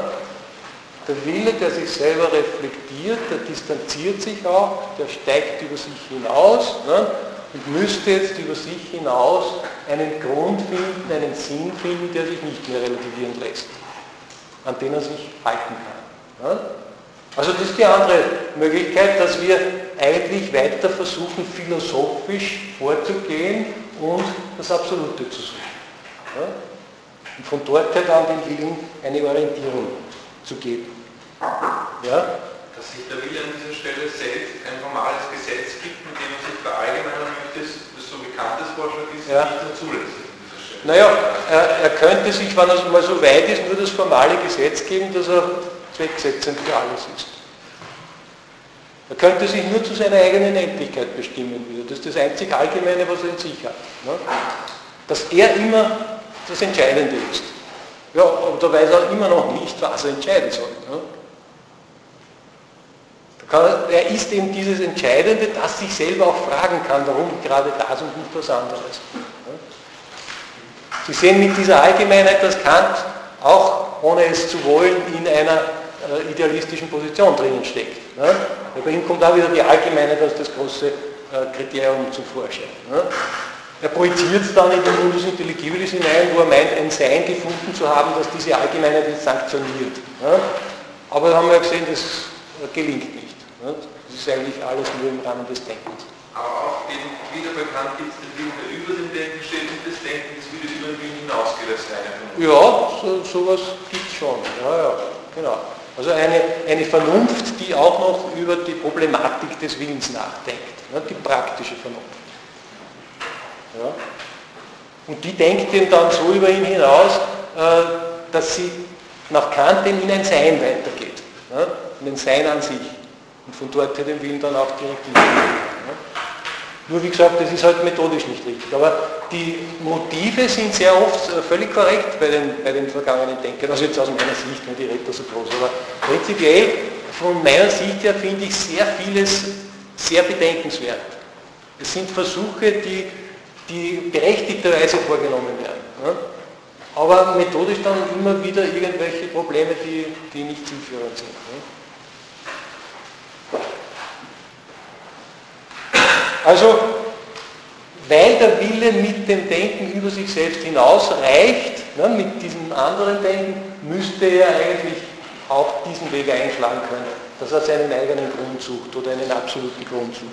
Der Wille, der sich selber reflektiert, der distanziert sich auch, der steigt über sich hinaus ne? und müsste jetzt über sich hinaus einen Grund finden, einen Sinn finden, der sich nicht mehr relativieren lässt, an den er sich halten kann. Ne? Also das ist die andere Möglichkeit, dass wir eigentlich weiter versuchen, philosophisch vorzugehen und das Absolute zu suchen. Ja? Und von dort her dann den Willen eine Orientierung zu geben. Ja? Dass sich der Wille an dieser Stelle selbst ein formales Gesetz gibt, mit dem man sich verallgemeinern möchte, das so bekanntes Vorschlag ist, ja. nicht mehr zulässig. Naja, er, er könnte sich, wenn er mal so weit ist, nur das formale Gesetz geben, dass er zwecksetzend für alles ist. Er könnte sich nur zu seiner eigenen Endlichkeit bestimmen wieder. Das ist das einzig Allgemeine, was er in sich hat. Ne? Dass er immer das Entscheidende ist. Ja, aber da weiß er immer noch nicht, was er entscheiden soll. Ne? Er, ist eben dieses Entscheidende, das sich selber auch fragen kann, warum gerade das und nicht was anderes. Ne? Sie sehen mit dieser Allgemeinheit, dass Kant auch, ohne es zu wollen, in einer äh, idealistischen Position drinnen steckt. Ne? Bei ihm kommt auch wieder die Allgemeinheit als das große äh, Kriterium zum Vorschein. Ne? Er projiziert es dann in den Mundus Intelligibilis hinein, wo er meint, ein Sein gefunden zu haben, das diese Allgemeinheit jetzt sanktioniert. Ne? Aber da haben wir ja gesehen, das äh, gelingt nicht. Ne? Das ist eigentlich alles nur im Rahmen des Denkens. Aber auch eben wieder bekannt gibt es den Willen, der über dem Denken steht und das Denken ist wieder über den Willen hinausgeht Ja, so, sowas gibt es schon. Ja, ja, genau. Also eine, eine Vernunft, die auch noch über die Problematik des Willens nachdenkt, ne, die praktische Vernunft. Ja. Und die denkt eben dann so über ihn hinaus, äh, dass sie nach Kant in ein Sein weitergeht, ne, in ein Sein an sich und von dort her den Willen dann auch direkt nur wie gesagt, das ist halt methodisch nicht richtig. Aber die Motive sind sehr oft äh, völlig korrekt bei den, bei den vergangenen Denkern. Also jetzt aus meiner Sicht, wenn die Retter so groß. Aber prinzipiell, von meiner Sicht her, finde ich sehr vieles sehr bedenkenswert. Es sind Versuche, die, die berechtigterweise vorgenommen werden. Aber methodisch dann immer wieder irgendwelche Probleme, die, die nicht zielführend sind. Also, weil der Wille mit dem Denken über sich selbst hinausreicht, ne, mit diesem anderen Denken, müsste er eigentlich auch diesen Weg einschlagen können, dass er seinen eigenen Grund sucht oder einen absoluten Grund sucht.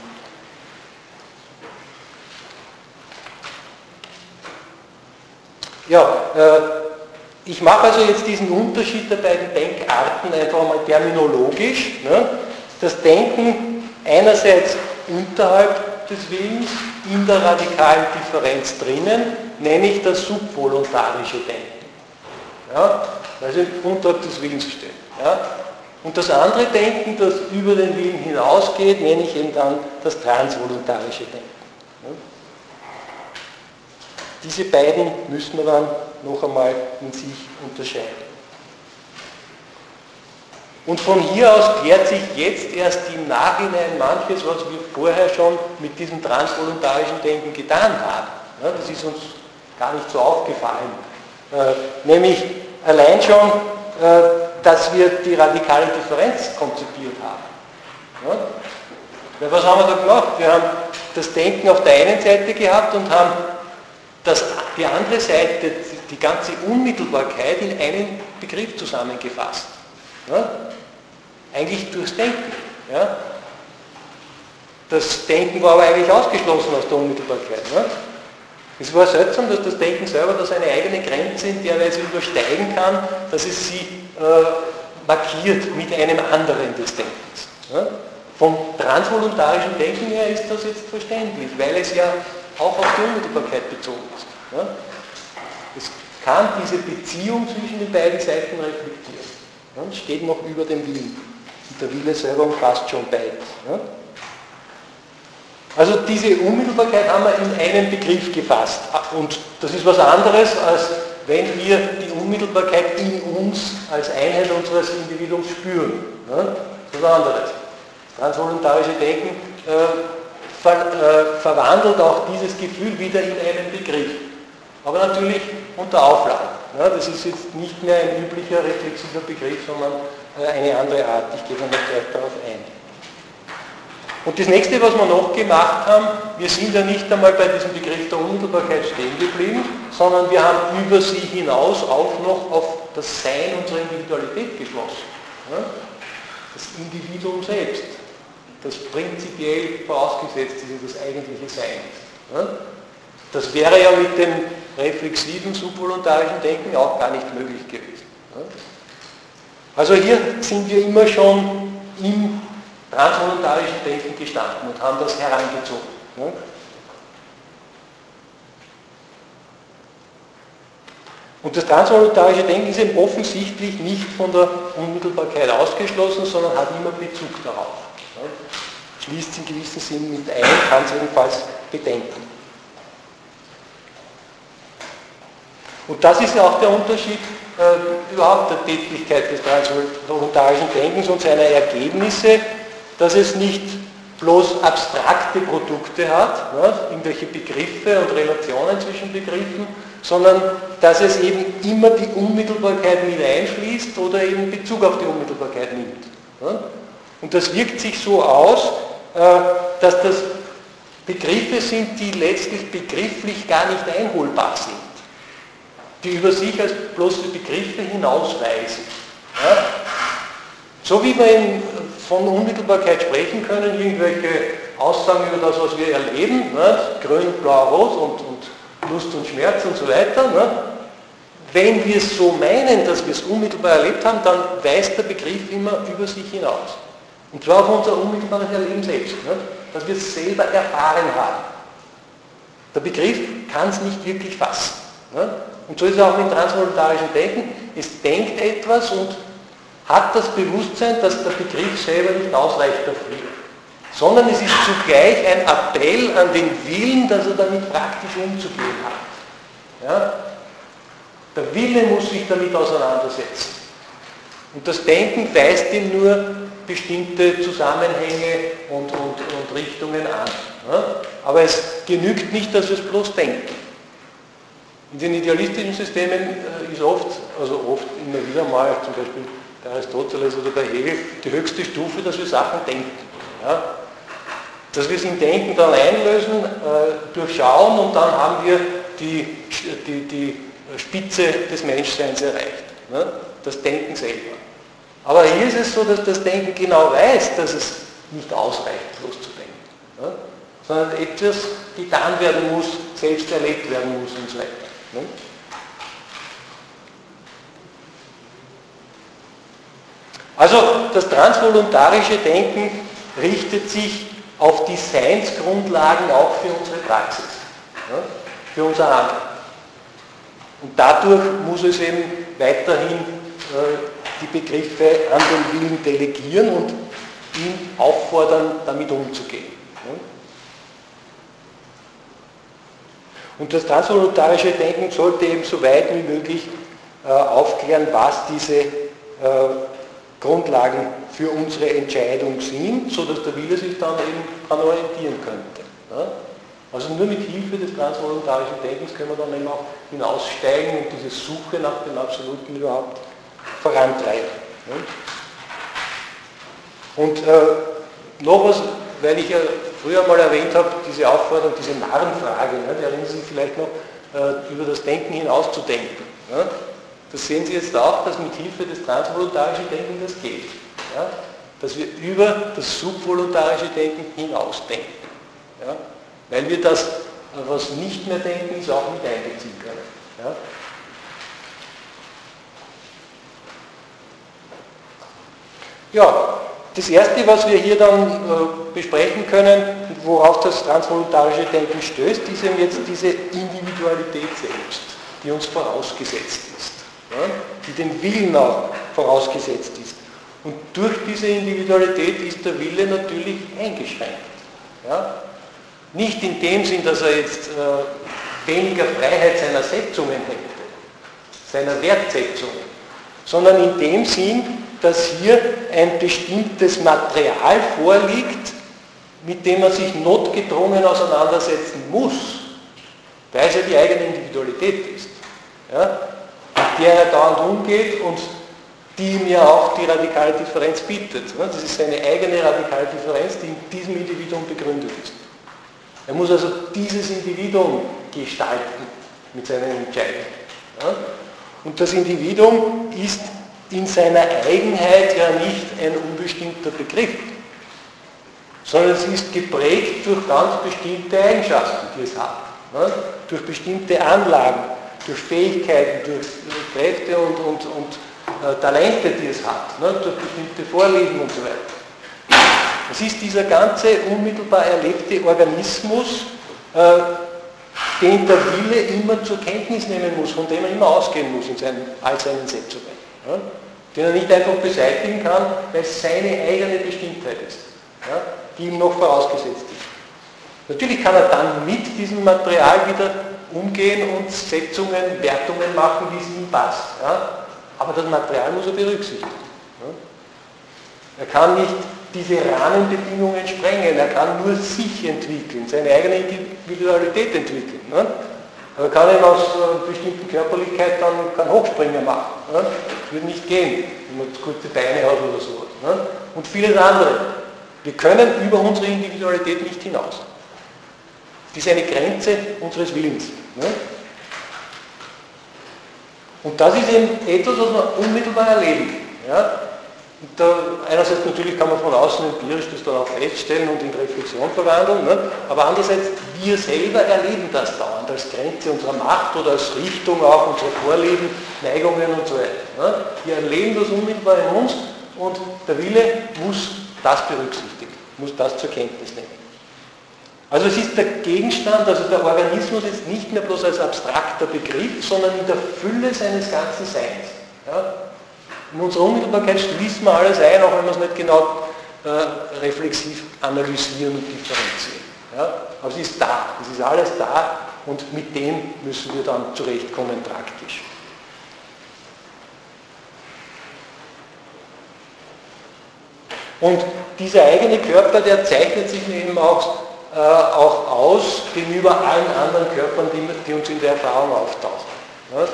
Ja, äh, ich mache also jetzt diesen Unterschied der beiden Denkarten einfach mal terminologisch. Ne? Das Denken einerseits unterhalb des Willens in der radikalen Differenz drinnen, nenne ich das subvoluntarische Denken. Ja, also unterhalb des Willens steht. Ja. Und das andere Denken, das über den Willen hinausgeht, nenne ich eben dann das transvoluntarische Denken. Ja. Diese beiden müssen wir dann noch einmal in sich unterscheiden. Und von hier aus klärt sich jetzt erst im Nachhinein manches, was wir vorher schon mit diesem transvoluntarischen Denken getan haben. Das ist uns gar nicht so aufgefallen. Äh, nämlich allein schon, äh, dass wir die radikale Differenz konzipiert haben. Weil was haben wir da gemacht? Wir haben das Denken auf der einen Seite gehabt und haben das, die andere Seite, die ganze Unmittelbarkeit in einen Begriff zusammengefasst. Eigentlich durchs Denken. Ja? Das Denken war aber eigentlich ausgeschlossen aus der Unmittelbarkeit. Ne? Es war seltsam, dass das Denken selber da seine eigene Grenze in der Weise übersteigen kann, dass es sie äh, markiert mit einem anderen des Denkens. Ne? Vom transvoluntarischen Denken her ist das jetzt verständlich, weil es ja auch auf die Unmittelbarkeit bezogen ist. Ne? Es kann diese Beziehung zwischen den beiden Seiten reflektieren. Es steht noch über dem Willen. Und der Wille selber umfasst schon beides. Also diese Unmittelbarkeit haben wir in einen Begriff gefasst. Und das ist was anderes als wenn wir die Unmittelbarkeit in uns als Einheit unseres Individuums spüren. Ne? Das ist was anderes. Das transvoluntarische Denken äh, ver, äh, verwandelt auch dieses Gefühl wieder in einen Begriff. Aber natürlich unter Auflagen. Ja, das ist jetzt nicht mehr ein üblicher reflexiver Begriff, sondern eine andere Art. Ich gehe dann noch gleich darauf ein. Und das nächste, was wir noch gemacht haben, wir sind ja nicht einmal bei diesem Begriff der Unmittelbarkeit stehen geblieben, sondern wir haben über sie hinaus auch noch auf das Sein unserer Individualität geschlossen. Das Individuum selbst, das prinzipiell vorausgesetzt ist, das eigentliche Sein ist. Das wäre ja mit dem reflexiven, subvoluntarischen Denken auch gar nicht möglich gewesen. Also hier sind wir immer schon im transvoluntarischen Denken gestanden und haben das herangezogen. Und das transvoluntarische Denken ist eben offensichtlich nicht von der Unmittelbarkeit ausgeschlossen, sondern hat immer Bezug darauf. Schließt in gewissem Sinn mit ein, kann es jedenfalls bedenken. Und das ist ja auch der Unterschied äh, überhaupt der Tätigkeit des transvoluntarischen Denkens und seiner Ergebnisse, dass es nicht bloß abstrakte Produkte hat, ja, irgendwelche Begriffe und Relationen zwischen Begriffen, sondern dass es eben immer die Unmittelbarkeit mit einschließt oder eben Bezug auf die Unmittelbarkeit nimmt. Ja. Und das wirkt sich so aus, äh, dass das Begriffe sind, die letztlich begrifflich gar nicht einholbar sind, die über sich als bloße Begriffe hinausweisen. Ja. So wie wir in, von Unmittelbarkeit sprechen können, irgendwelche Aussagen über das, was wir erleben, ne? grün, blau, rot und, und, Lust und Schmerz und so weiter. Ne? Wenn wir es so meinen, dass wir es unmittelbar erlebt haben, dann weist der Begriff immer über sich hinaus. Und zwar auf unser unmittelbares Erleben selbst, ne? dass wir es selber erfahren haben. Der Begriff kann es nicht wirklich fassen. Ne? Und so ist es auch mit transvoluntarischen Denken. Es denkt etwas und hat das Bewusstsein, dass der Begriff selber nicht ausreicht dafür, sondern es ist zugleich ein Appell an den Willen, dass er damit praktisch umzugehen hat. Ja? Der Wille muss sich damit auseinandersetzen. Und das Denken weist ihm nur bestimmte Zusammenhänge und, und, und Richtungen an. Ja? Aber es genügt nicht, dass wir es bloß denken. In den idealistischen Systemen äh, ist oft, also oft immer wieder mal, zum Beispiel bei Aristoteles oder bei Hegel die höchste Stufe, dass wir Sachen denken. Ja? Dass wir es im Denken dann einlösen, äh, durchschauen und dann haben wir die, die, die Spitze des Menschseins erreicht. Ne? Das Denken selber. Aber hier ist es so, dass das Denken genau weiß, dass es nicht ausreicht, bloß zu denken. Ne? Sondern etwas getan werden muss, selbst erlebt werden muss und so weiter. Ne? Also das transvoluntarische Denken richtet sich auf die Seinsgrundlagen auch für unsere Praxis, ja, für unser Handeln. Und dadurch muss es eben weiterhin äh, die Begriffe an den Willen delegieren und ihn auffordern, damit umzugehen. Ja. Und das transvoluntarische Denken sollte eben so weit wie möglich äh, aufklären, was diese äh, Grundlagen für unsere Entscheidung sind, sodass der Wille sich dann eben daran orientieren könnte. Ja? Also nur mit Hilfe des transvoluntarischen Denkens können wir dann eben auch hinaussteigen und diese Suche nach dem Absoluten überhaupt vorantreiben. Ja? Und äh, noch was, weil ich ja früher mal erwähnt habe, diese Aufforderung, diese Narrenfrage, ne, die erinnern Sie sich vielleicht noch, äh, über das Denken hinauszudenken. Ja? Das sehen Sie jetzt auch, dass mit Hilfe des transvoluntarischen Denkens das geht. Ja? Dass wir über das subvoluntarische Denken hinausdenken. Ja? Weil wir das, was nicht mehr denken, ist auch mit einbeziehen können. Ja? Ja, das Erste, was wir hier dann äh, besprechen können, worauf das transvoluntarische Denken stößt, ist eben jetzt diese Individualität selbst, die uns vorausgesetzt ist die den Willen auch vorausgesetzt ist. Und durch diese Individualität ist der Wille natürlich eingeschränkt. Nicht in dem Sinn, dass er jetzt äh, weniger Freiheit seiner Setzungen hätte, seiner Wertsetzung, sondern in dem Sinn, dass hier ein bestimmtes Material vorliegt, mit dem man sich notgedrungen auseinandersetzen muss, weil es ja die eigene Individualität ist, ja, mit der er dauernd umgeht und die mir auch die radikale Differenz bietet. Das ist seine eigene radikale Differenz, die in diesem Individuum begründet ist. Er muss also dieses Individuum gestalten mit seinen Entscheidungen. Und das Individuum ist in seiner Eigenheit ja nicht ein unbestimmter Begriff, sondern es ist geprägt durch ganz bestimmte Eigenschaften, die es hat, durch bestimmte Anlagen, durch Fähigkeiten, durch Kräfte und, und, und äh, Talente, die es hat, ne, durch bestimmte Vorlieben und so weiter. Es ist dieser ganze unmittelbar erlebte Organismus, äh, den der Wille immer zur Kenntnis nehmen muss, von dem er immer ausgehen muss in seinen, all seinen Setzungen. Ja, den er nicht einfach beseitigen kann, weil es seine eigene Bestimmtheit ist, ja, die ihm noch vorausgesetzt ist. Natürlich kann er dann mit diesem Material wieder umgehen und Setzungen, Wertungen machen, wie es ihm passt. Ja. Aber das Material muss er berücksichtigen. Er kann nicht diese Rahmenbedingungen sprengen, er kann nur sich entwickeln, seine eigene Individualität entwickeln. Er kann eben aus äh, bestimmten Körperlichkeit dann keinen Hochspringer machen. Das würde nicht gehen, wenn man kurze Beine hat oder so. Und vieles andere. Wir können über unsere Individualität nicht hinaus. Das ist eine Grenze unseres Willens. Und das ist eben etwas, was man unmittelbar erlebt. Ja? Da, einerseits natürlich kann man von außen empirisch das dann auch feststellen und in Reflexion verwandeln, ne? aber andererseits wir selber erleben das dauernd als Grenze unserer Macht oder als Richtung auch unserer Vorlieben, Neigungen und so weiter. Ne? Wir erleben das unmittelbar in uns und der Wille muss das berücksichtigen, muss das zur Kenntnis nehmen. Also es ist der Gegenstand, also der Organismus ist nicht mehr bloß als abstrakter Begriff, sondern in der Fülle seines ganzen Seins. Ja? In unserer Unmittelbarkeit schließen wir alles ein, auch wenn wir es nicht genau äh, reflexiv analysieren und differenzieren. Ja? Aber es ist da, es ist alles da und mit dem müssen wir dann zurechtkommen praktisch. Und dieser eigene Körper, der zeichnet sich eben auch äh, auch aus gegenüber allen anderen Körpern, die, die uns in der Erfahrung auftauchen. Ja?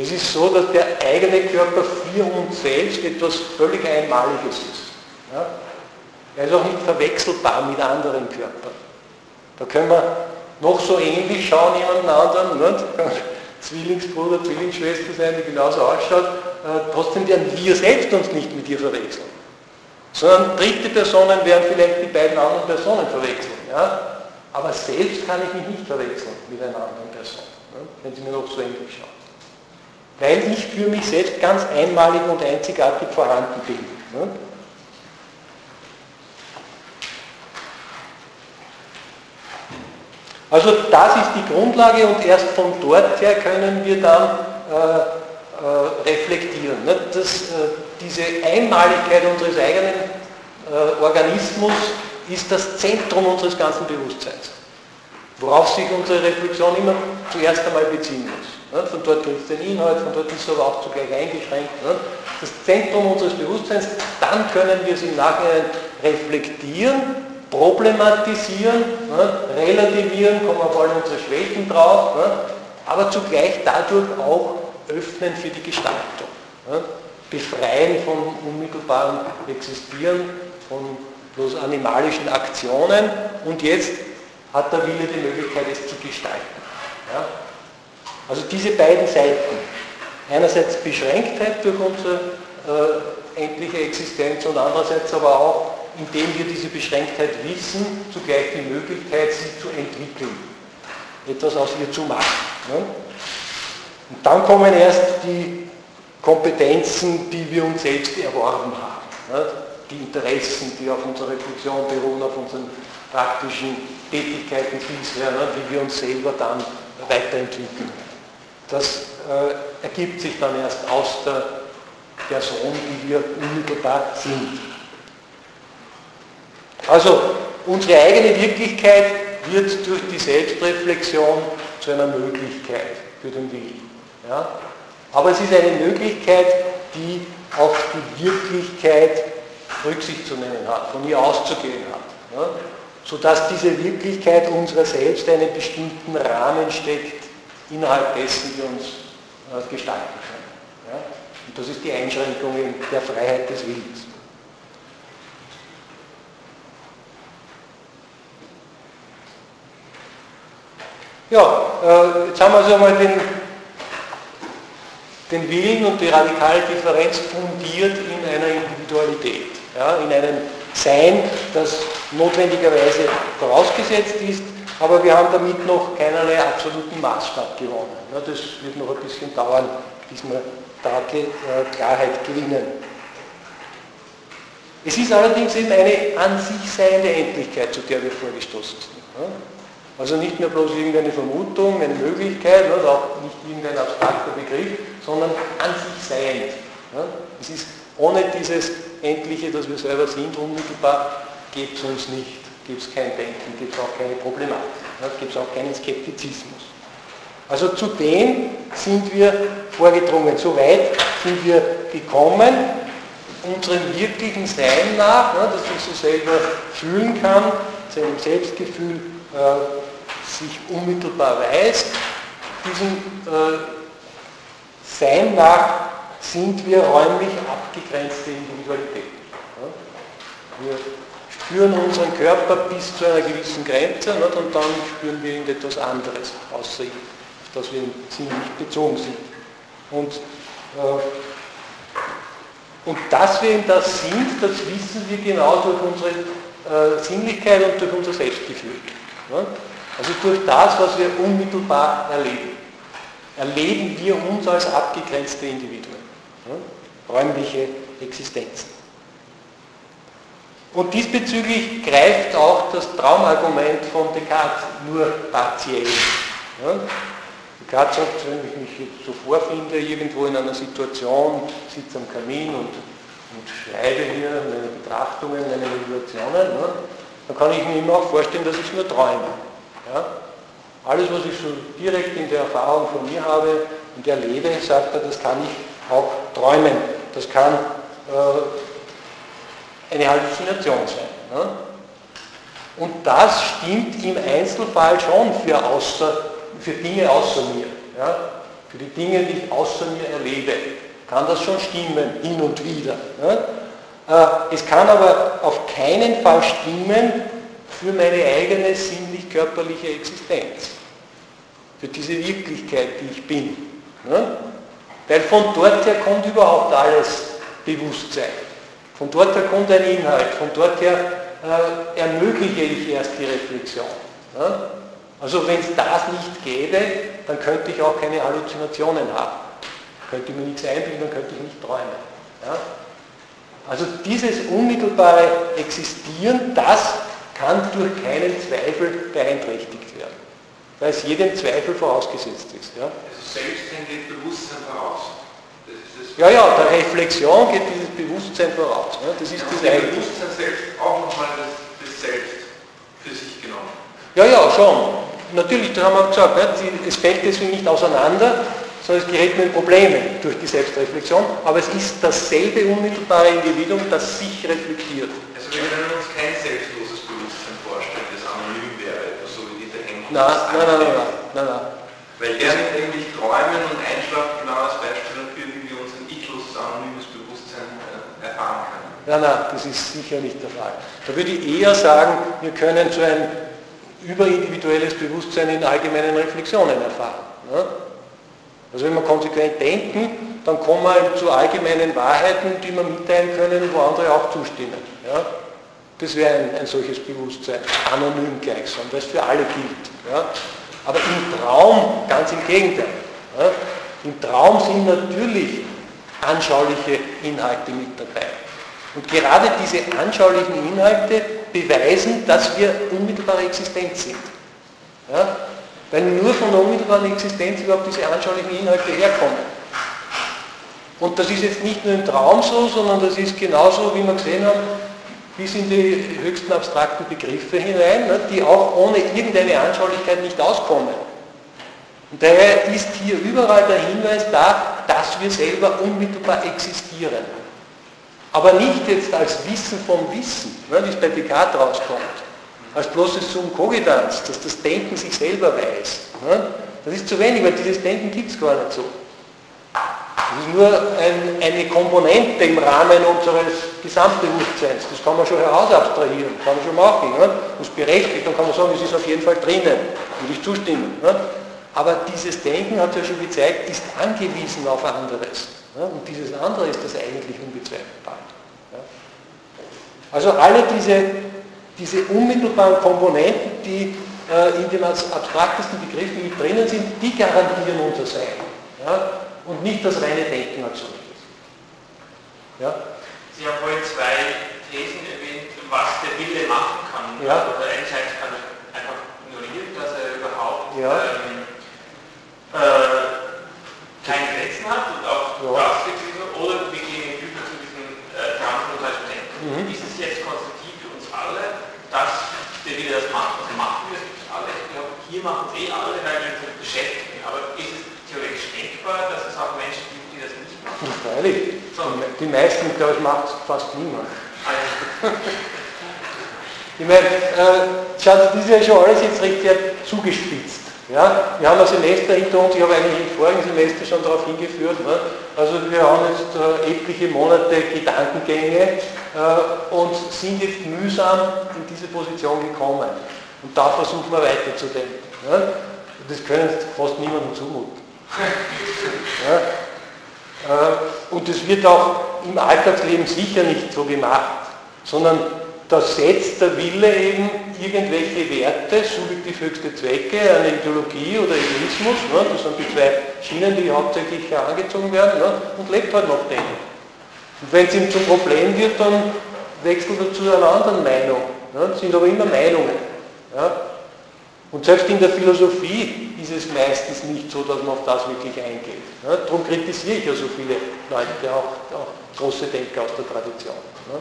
Es ist so, dass der eigene Körper für uns selbst etwas völlig Einmaliges ist. Ja? Er ist auch nicht verwechselbar mit anderen Körpern. Da können wir noch so ähnlich schauen, jemanden anderen, nicht? Zwillingsbruder, Zwillingsschwester sein, die genauso ausschaut, äh, trotzdem werden wir selbst uns nicht mit ihr verwechseln. Sondern dritte Personen werden vielleicht die beiden anderen Personen verwechseln. Ja? Aber selbst kann ich mich nicht verwechseln mit einer anderen Person, ne? wenn Sie mir noch so ähnlich schauen. Weil ich für mich selbst ganz einmalig und einzigartig vorhanden bin. Ne? Also das ist die Grundlage und erst von dort her können wir dann äh, äh, reflektieren. Ne? Das, äh, diese Einmaligkeit unseres eigenen äh, Organismus ist das Zentrum unseres ganzen Bewusstseins, worauf sich unsere Reflexion immer zuerst einmal beziehen muss. Von dort kriegt es den Inhalt, von dort ist es aber auch zugleich eingeschränkt. Das Zentrum unseres Bewusstseins, dann können wir es im Nachhinein reflektieren, problematisieren, relativieren, kommen auf alle unsere Schwächen drauf, aber zugleich dadurch auch öffnen für die Gestaltung. Befreien von unmittelbarem Existieren, von bloß animalischen Aktionen und jetzt hat der Wille die Möglichkeit, es zu gestalten. Ja? Also diese beiden Seiten, einerseits Beschränktheit durch unsere äh, endliche Existenz und andererseits aber auch, indem wir diese Beschränktheit wissen, zugleich die Möglichkeit, sie zu entwickeln, etwas aus ihr zu machen. Ja? Und dann kommen erst die Kompetenzen, die wir uns selbst erworben haben. Ja? Die Interessen, die auf unserer Reflexion beruhen, auf unseren praktischen Tätigkeiten bisher, wie wir uns selber dann weiterentwickeln. Das äh, ergibt sich dann erst aus der Person, die wir unmittelbar sind. Also unsere eigene Wirklichkeit wird durch die Selbstreflexion zu einer Möglichkeit für den Willen. Ja? Aber es ist eine Möglichkeit, die auf die Wirklichkeit Rücksicht zu nehmen hat, von ihr auszugehen hat. Ja? Sodass diese Wirklichkeit unserer selbst einen bestimmten Rahmen steckt, innerhalb dessen wir uns äh, gestalten können. Ja? Und das ist die Einschränkung der Freiheit des Willens. Ja, äh, jetzt haben wir also einmal den, den Willen und die radikale Differenz fundiert in einer Individualität, ja, in einem Sein, das notwendigerweise vorausgesetzt ist, aber wir haben damit noch keinerlei absoluten Maßstab gewonnen. Ja, das wird noch ein bisschen dauern, bis wir da äh, Klarheit gewinnen. Es ist allerdings eben eine an sich seiende Endlichkeit, zu der wir vorgestoßen sind. Also nicht mehr bloß irgendeine Vermutung, eine Möglichkeit, oder auch nicht irgendein abstrakter Begriff, sondern an sich seiend. Es ist ohne dieses Endliche, das wir selber sind, unmittelbar, gibt es uns nicht. Gibt es kein Denken, gibt es auch keine Problematik, gibt es auch keinen Skeptizismus. Also zu dem sind wir vorgedrungen. So weit sind wir gekommen, unserem wirklichen Sein nach, dass ich so selber fühlen kann, seinem Selbstgefühl äh, sich unmittelbar weiß, diesem äh, Sein nach sind wir räumlich abgegrenzte Individualitäten. Wir spüren unseren Körper bis zu einer gewissen Grenze und dann spüren wir irgendetwas anderes, außer auf das wir ziemlich bezogen sind. Und, äh, und dass wir in das sind, das wissen wir genau durch unsere äh, Sinnlichkeit und durch unser Selbstgefühl. Also durch das, was wir unmittelbar erleben, erleben wir uns als abgegrenzte Individuen? Räumliche Existenzen. Und diesbezüglich greift auch das Traumargument von Descartes nur partiell. Ja? Descartes sagt, wenn ich mich so vorfinde, irgendwo in einer Situation, sitze am Kamin und, und schreibe hier meine Betrachtungen, meine Meditationen, ne? dann kann ich mir immer auch vorstellen, dass ich nur träume. Alles, was ich so direkt in der Erfahrung von mir habe und erlebe, sagt er, das kann ich auch träumen. Das kann äh, eine Halluzination sein. Ne? Und das stimmt im Einzelfall schon für, außer, für Dinge außer mir. Ja? Für die Dinge, die ich außer mir erlebe, kann das schon stimmen, hin und wieder. Ne? Äh, es kann aber auf keinen Fall stimmen, für meine eigene sinnlich-körperliche Existenz, für diese Wirklichkeit, die ich bin. Ne? Weil von dort her kommt überhaupt alles Bewusstsein. Von dort her kommt ein Inhalt, von dort her äh, ermögliche ich erst die Reflexion. Ne? Also wenn es das nicht gäbe, dann könnte ich auch keine Halluzinationen haben. Könnte mir nichts einbilden, dann könnte ich nicht träumen. Ja? Also dieses unmittelbare Existieren, das kann durch keinen Zweifel beeinträchtigt werden, weil es jedem Zweifel vorausgesetzt ist. Ja? Selbstsein geht Bewusstsein voraus. ja, ja, der Reflexion geht dieses Bewusstsein voraus. Ne? Das ist ja, das eigentlich. Bewusstsein selbst auch nochmal das, das Selbst für sich genommen. Ja, ja, schon. Natürlich, da haben wir gesagt, ne? es fällt deswegen nicht auseinander, sondern es gerät nur in Probleme durch die Selbstreflexion, aber es ist dasselbe unmittelbare Individuum, das sich reflektiert. Also wir können uns kein Selbst Nein, nein, nein, nein, nein, nein. Weil er nimmt nämlich Träumen und Einschlafen genau als Beispiel dafür, wie wir unser ich-loses anonymes Bewusstsein äh, erfahren können. Nein, nein, das ist sicher nicht der Fall. Da würde ich eher sagen, wir können so ein überindividuelles Bewusstsein in allgemeinen Reflexionen erfahren. Ne? Also wenn wir konsequent denken, dann kommen wir zu allgemeinen Wahrheiten, die wir mitteilen können, wo andere auch zustimmen. Ja? Das wäre ein, ein, solches Bewusstsein, anonym gleichsam, das für alle gilt. Ja? Aber im Traum ganz im Gegenteil. Ja? Im Traum sind natürlich anschauliche Inhalte mit dabei. Und gerade diese anschaulichen Inhalte beweisen, dass wir unmittelbare Existenz sind. Ja? Weil nur von der unmittelbaren Existenz überhaupt diese anschaulichen Inhalte herkommen. Und das ist jetzt nicht nur im Traum so, sondern das ist genauso, wie wir gesehen haben, bis in die höchsten abstrakten Begriffe hinein, ne, die auch ohne irgendeine Anschaulichkeit nicht auskommen. Und daher ist hier überall der Hinweis da, dass wir selber unmittelbar existieren. Aber nicht jetzt als Wissen vom Wissen, ne, wie es bei Descartes rauskommt, als bloßes Sum cogitans, dass das Denken sich selber weiß. Ne. Das ist zu wenig, weil dieses Denken gibt es gar nicht so. Das ist nur ein, eine Komponente im Rahmen unseres Gesamtbewusstseins. Das kann man schon herausabstrahieren, kann man schon machen. Ne? Das ist berechtigt, dann kann man sagen, es ist auf jeden Fall drinnen, würde ich zustimmen. Ne? Aber dieses Denken, hat ja schon gezeigt, ist angewiesen auf anderes. Ne? Und dieses andere ist das eigentlich unbezweifelbar. Ja? Also alle diese, diese unmittelbaren Komponenten, die äh, in den abstraktesten Begriffen mit drinnen sind, die garantieren unser Sein. Ja? Und nicht das reine Denken als solches. Ja? Sie haben vorhin zwei Thesen erwähnt, was der Wille machen kann. Ja. Also einerseits kann er einfach ignorieren, dass er überhaupt ja. ähm, äh, keine Grenzen hat und auch ja. oder wir gehen über zu diesem äh, transmutativen Denken. Mhm. Ist es jetzt konstruktiv für uns alle, dass der Wille das macht? Also machen wir es alle? Ich glaube, hier machen es eh alle, weil wir uns beschäftigen. Aber ist es theoretisch denkbar, dass es auch Menschen gibt, die das nicht machen? Freilich. Die meisten, glaube ich, macht fast niemand. Ah, ich meine, äh, schaut, das ist ja schon alles jetzt recht sehr zugespitzt. Ja? Wir haben ein Semester hinter uns, ich habe eigentlich im vorigen Semester schon darauf hingeführt. Ne? Also wir haben jetzt äh, etliche Monate Gedankengänge äh, und sind jetzt mühsam in diese Position gekommen. Und da versuchen wir weiterzudenken. Ne? Das können fast niemandem zumuten. Ja? Äh, und es wird auch im Alltagsleben sicher nicht so gemacht, sondern da setzt der Wille eben irgendwelche Werte, subjektiv höchste Zwecke, eine Ideologie oder Egoismus, ne, das sind die zwei Schienen, die hauptsächlich herangezogen werden, ne, und lebt halt nach denen. Und wenn es ihm zum Problem wird, dann wechselt er zu einer anderen Meinung. Ne, das sind aber immer Meinungen. Ja. Und selbst in der Philosophie ist es meistens nicht so, dass man auf das wirklich eingeht. Ja, darum kritisiere ich ja so viele Leute, auch, auch große Denker aus der Tradition. Ja.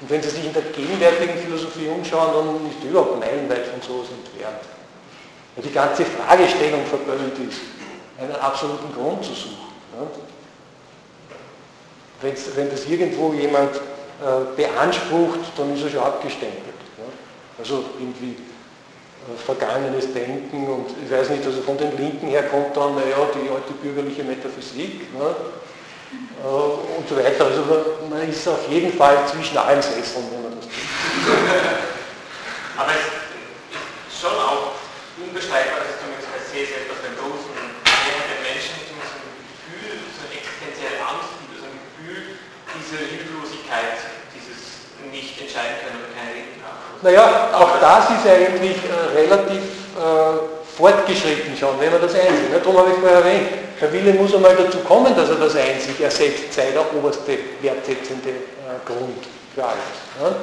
Und wenn Sie sich in der gegenwärtigen Philosophie umschauen, dann ist überhaupt meilenweit von sowas entfernt. Weil die ganze Fragestellung verböhnt ist, einen absoluten Grund zu suchen. Ja. Wenn das irgendwo jemand äh, beansprucht, dann ist er schon abgestempelt. Also irgendwie vergangenes Denken und ich weiß nicht, also von den Linken her kommt dann, naja, die alte bürgerliche Metaphysik ne, äh, und so weiter. Also man ist auf jeden Fall zwischen allen Sesseln, wenn man das tut. Aber es ist schon auch unbestreitbar, dass zumindest bei sehr, sehr bei den großen Mehrheit der Menschen so ein Gefühl, so eine existenzielle Angst gibt, so ein Gefühl, diese Hilflosigkeit, dieses nicht entscheiden können naja, auch das ist eigentlich äh, relativ äh, fortgeschritten schon, wenn man das einsieht. Ne? Darum habe ich vorher erwähnt, der Wille muss einmal dazu kommen, dass er das einsieht. Er selbst sei der oberste wertsetzende äh, Grund für alles. Ne?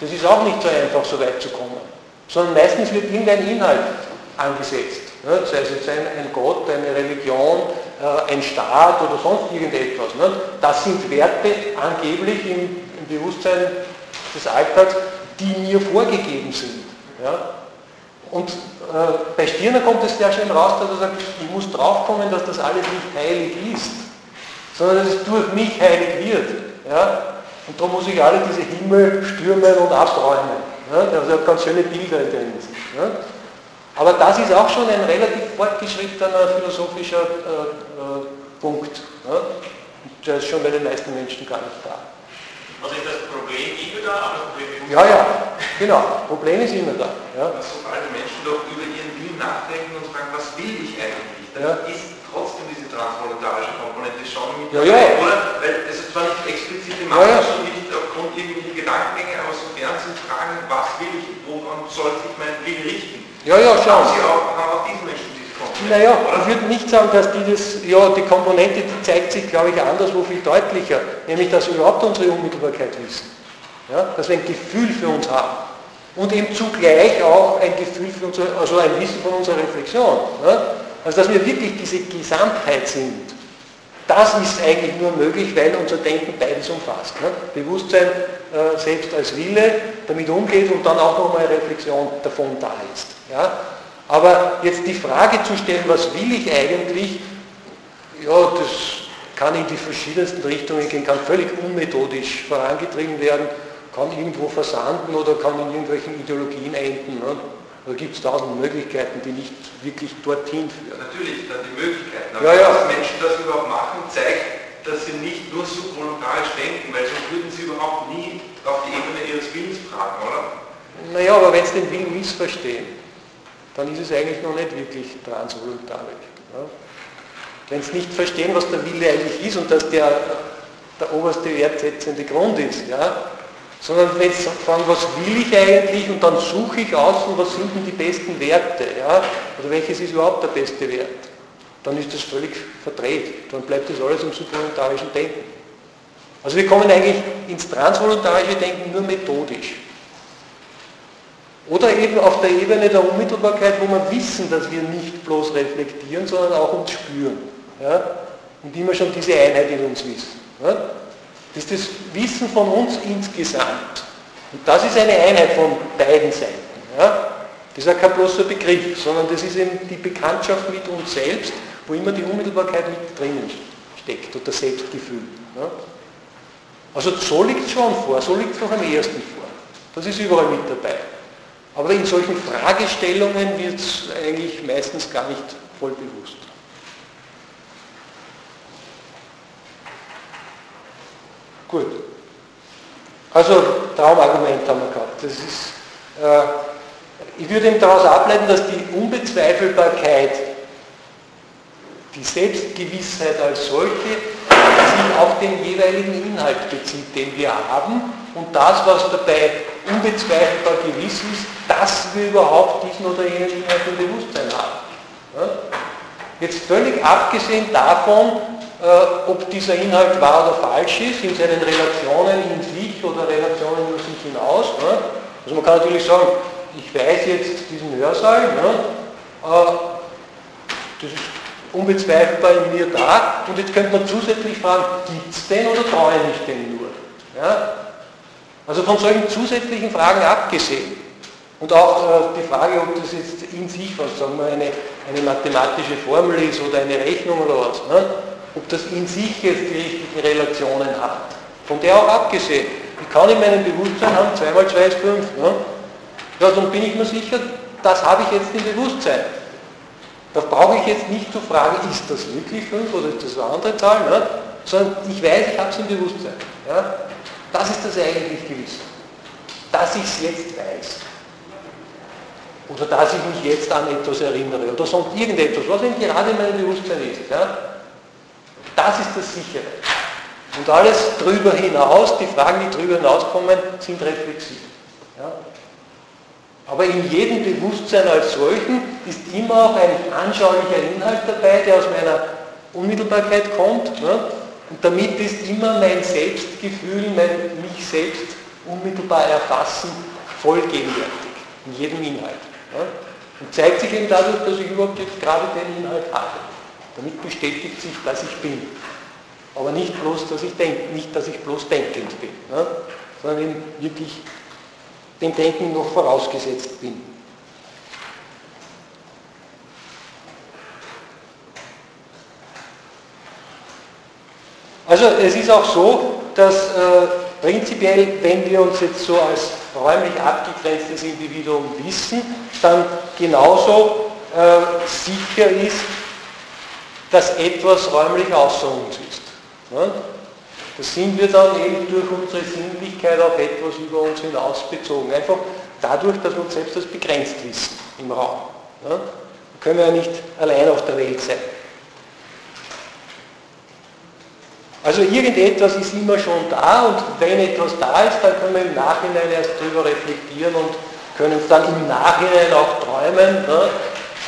Das ist auch nicht so einfach, so weit zu kommen. Sondern meistens wird irgendein Inhalt angesetzt. Ne? Sei es jetzt ein, ein Gott, eine Religion, äh, ein Staat oder sonst irgendetwas. Ne? Das sind Werte angeblich im, im Bewusstsein des Alltags, die mir vorgegeben sind. Ja? Und äh, bei Stirner kommt es sehr schön raus, dass er sagt, ich muss draufkommen, dass das alles nicht heilig ist, sondern dass es durch mich heilig wird. Ja? Und darum muss ich alle diese Himmel stürmen und abräumen. Ja? Also hat ganz schöne Bilder in der Hinsicht. Ja? Aber das ist auch schon ein relativ fortgeschrittener philosophischer äh, äh, Punkt. Ja? Der ist schon bei den meisten Menschen gar nicht da. Also ist das Problem immer da, aber das Problem ist Ja, ja, genau. Problem ist immer da. Ja. Sobald die Menschen doch über ihren Willen nachdenken und fragen, was will ich eigentlich, dann ja. ist trotzdem diese transvoluntarische Komponente schon mit ja, ja. oder? Weil es zwar nicht explizit gemacht, ja, ja. schon nicht aufgrund irgendwelcher Gedankengänge, aber sofern sie fragen, was will ich, woran soll sich mein Willen richten? Ja, ja, schauen. Sie auch, haben auch diese Menschen naja, ich würde nicht sagen, dass dieses, ja, die Komponente, die zeigt sich, glaube ich, anderswo viel deutlicher, nämlich, dass wir überhaupt unsere Unmittelbarkeit wissen. Ja, dass wir ein Gefühl für uns haben. Und eben zugleich auch ein Gefühl für unsere, also ein Wissen von unserer Reflexion. Ja? Also, dass wir wirklich diese Gesamtheit sind. Das ist eigentlich nur möglich, weil unser Denken beides umfasst. Ne? Bewusstsein äh, selbst als Wille damit umgeht und dann auch nochmal Reflexion davon da ist. Ja? Aber jetzt die Frage zu stellen, was will ich eigentlich, ja, das kann in die verschiedensten Richtungen gehen, kann völlig unmethodisch vorangetrieben werden, kann irgendwo versanden oder kann in irgendwelchen Ideologien enden. Ne? Da gibt es tausend Möglichkeiten, die nicht wirklich dorthin führen. Natürlich, dann die Möglichkeiten. Aber ja, ja. dass Menschen das überhaupt machen, zeigt, dass sie nicht nur supralogisch denken, weil sonst würden sie überhaupt nie auf die Ebene ihres Willens fragen, oder? Naja, aber wenn sie den Willen missverstehen, dann ist es eigentlich noch nicht wirklich transvoluntarisch. Ja? Wenn sie nicht verstehen, was der Wille eigentlich ist und dass der der oberste wertsetzende Grund ist, ja? sondern wenn sie fragen, was will ich eigentlich und dann suche ich aus und was sind denn die besten Werte, ja? oder welches ist überhaupt der beste Wert, dann ist das völlig verdreht, dann bleibt das alles im subvoluntarischen Denken. Also wir kommen eigentlich ins transvoluntarische Denken nur methodisch. Oder eben auf der Ebene der Unmittelbarkeit, wo wir wissen, dass wir nicht bloß reflektieren, sondern auch uns spüren. Ja? Und immer schon diese Einheit in uns wissen. Ja? Das ist das Wissen von uns insgesamt. Und das ist eine Einheit von beiden Seiten. Ja? Das ist ja kein bloßer Begriff, sondern das ist eben die Bekanntschaft mit uns selbst, wo immer die Unmittelbarkeit mit drinnen steckt und das Selbstgefühl. Ja? Also so liegt es schon vor, so liegt es noch am ersten vor. Das ist überall mit dabei. Aber in solchen Fragestellungen wird es eigentlich meistens gar nicht voll bewusst. Gut. Also Traumargument haben wir gehabt. Das ist, äh, ich würde eben daraus ableiten, dass die Unbezweifelbarkeit, die Selbstgewissheit als solche, sich auf den jeweiligen Inhalt bezieht, den wir haben und das, was dabei unbezweifelbar gewiss ist, dass wir überhaupt diesen oder jenen Inhalt im Bewusstsein haben. Ja? Jetzt völlig abgesehen davon, äh, ob dieser Inhalt wahr oder falsch ist, in seinen Relationen in sich oder Relationen über sich hinaus. Ne? Also man kann natürlich sagen, ich weiß jetzt diesen Hörsaal, ne? äh, das ist unbezweifelbar in mir da und jetzt könnte man zusätzlich fragen, gibt es den oder träume ich den nur? Ja? Also von solchen zusätzlichen Fragen abgesehen und auch äh, die Frage, ob das jetzt in sich was, sagen wir, eine, eine mathematische Formel ist oder eine Rechnung oder was, ne? ob das in sich jetzt die richtigen Relationen hat. Von der auch abgesehen. Ich kann in meinem Bewusstsein haben, 2 mal 2 ist 5. Ne? Ja, dann bin ich mir sicher, das habe ich jetzt im Bewusstsein. Da brauche ich jetzt nicht zu fragen, ist das wirklich 5 oder ist das eine andere Zahl, ne? sondern ich weiß, ich habe es im Bewusstsein. Ja? Das ist das eigentlich Gewisse. Dass ich es jetzt weiß. Oder dass ich mich jetzt an etwas erinnere oder sonst irgendetwas, was eben gerade in meinem Bewusstsein ist. Ja? Das ist das Sichere. Und alles drüber hinaus, die Fragen, die drüber hinauskommen, sind reflexiv. Ja? Aber in jedem Bewusstsein als solchen ist immer auch ein anschaulicher Inhalt dabei, der aus meiner Unmittelbarkeit kommt. Ne? Und damit ist immer mein Selbstgefühl, mein mich selbst unmittelbar erfassen, voll gegenwärtig, in jedem Inhalt. Ne? Und zeigt sich eben dadurch, dass ich überhaupt jetzt gerade den Inhalt habe. Damit bestätigt sich, dass ich bin. Aber nicht bloß, dass ich denke, nicht, dass ich bloß denkend bin, ne? sondern eben wirklich dem Denken noch vorausgesetzt bin. Also es ist auch so, dass äh, prinzipiell, wenn wir uns jetzt so als räumlich abgegrenztes Individuum wissen, dann genauso äh, sicher ist, dass etwas räumlich außer uns ist. Ne? Das sind wir dann eben durch unsere Sinnlichkeit auf etwas über uns hinaus bezogen. Einfach dadurch, dass wir uns selbst als begrenzt wissen im Raum. Ne? Da können wir ja nicht allein auf der Welt sein. Also irgendetwas ist immer schon da und wenn etwas da ist, dann können wir im Nachhinein erst darüber reflektieren und können es dann im Nachhinein auch träumen. Ne?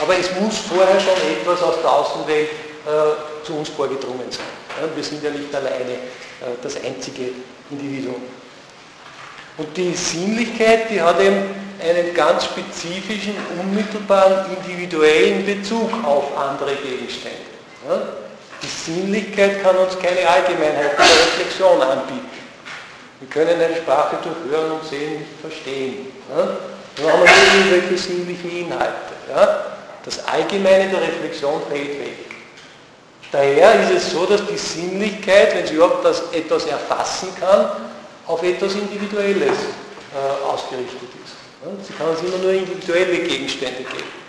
Aber es muss vorher schon etwas aus der Außenwelt äh, zu uns vorgedrungen sein. Ja? Wir sind ja nicht alleine äh, das einzige Individuum. Und die Sinnlichkeit, die hat eben einen ganz spezifischen, unmittelbaren, individuellen Bezug auf andere Gegenstände. Ja? Die Sinnlichkeit kann uns keine Allgemeinheit der Reflexion anbieten. Wir können eine Sprache durch Hören und Sehen nicht verstehen. Ja? Haben wir irgendwelche sinnlichen Inhalte. Das Allgemeine der Reflexion fällt weg. Daher ist es so, dass die Sinnlichkeit, wenn sie überhaupt das etwas erfassen kann, auf etwas Individuelles äh, ausgerichtet ist. Sie kann uns immer nur individuelle Gegenstände geben.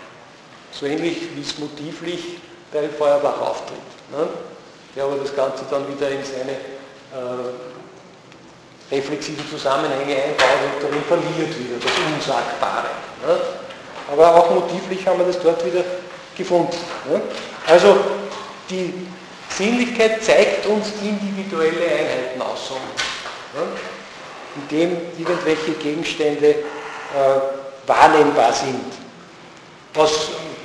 So ähnlich wie es motivlich bei Feuerbach auftritt. Ne? Der aber das Ganze dann wieder in seine äh, reflexiven Zusammenhänge einbaut und darin verliert wieder, das Unsagbare. Ne? Aber auch motivlich haben wir das dort wieder gefunden. Ne? Also die Sinnlichkeit zeigt uns individuelle Einheiten aus, ne? indem irgendwelche Gegenstände äh, wahrnehmbar sind. Was,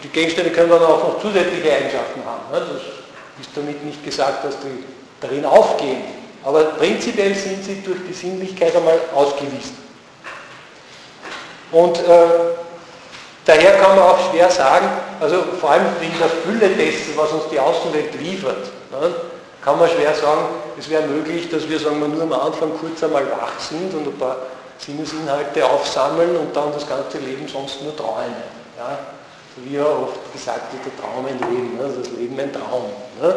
die Gegenstände können dann auch noch zusätzliche Eigenschaften haben. Ne? Das ist damit nicht gesagt, dass die darin aufgehen. Aber prinzipiell sind sie durch die Sinnlichkeit einmal ausgewiesen. Und äh, daher kann man auch schwer sagen, also vor allem in der Fülle dessen, was uns die Außenwelt liefert, ne, kann man schwer sagen, es wäre möglich, dass wir sagen wir, nur am Anfang kurz einmal wach sind und ein paar Sinnesinhalte aufsammeln und dann das ganze Leben sonst nur träumen. Ja? Wie ja oft gesagt wird, der Traum ein Leben, ne? das Leben ein Traum. Ne?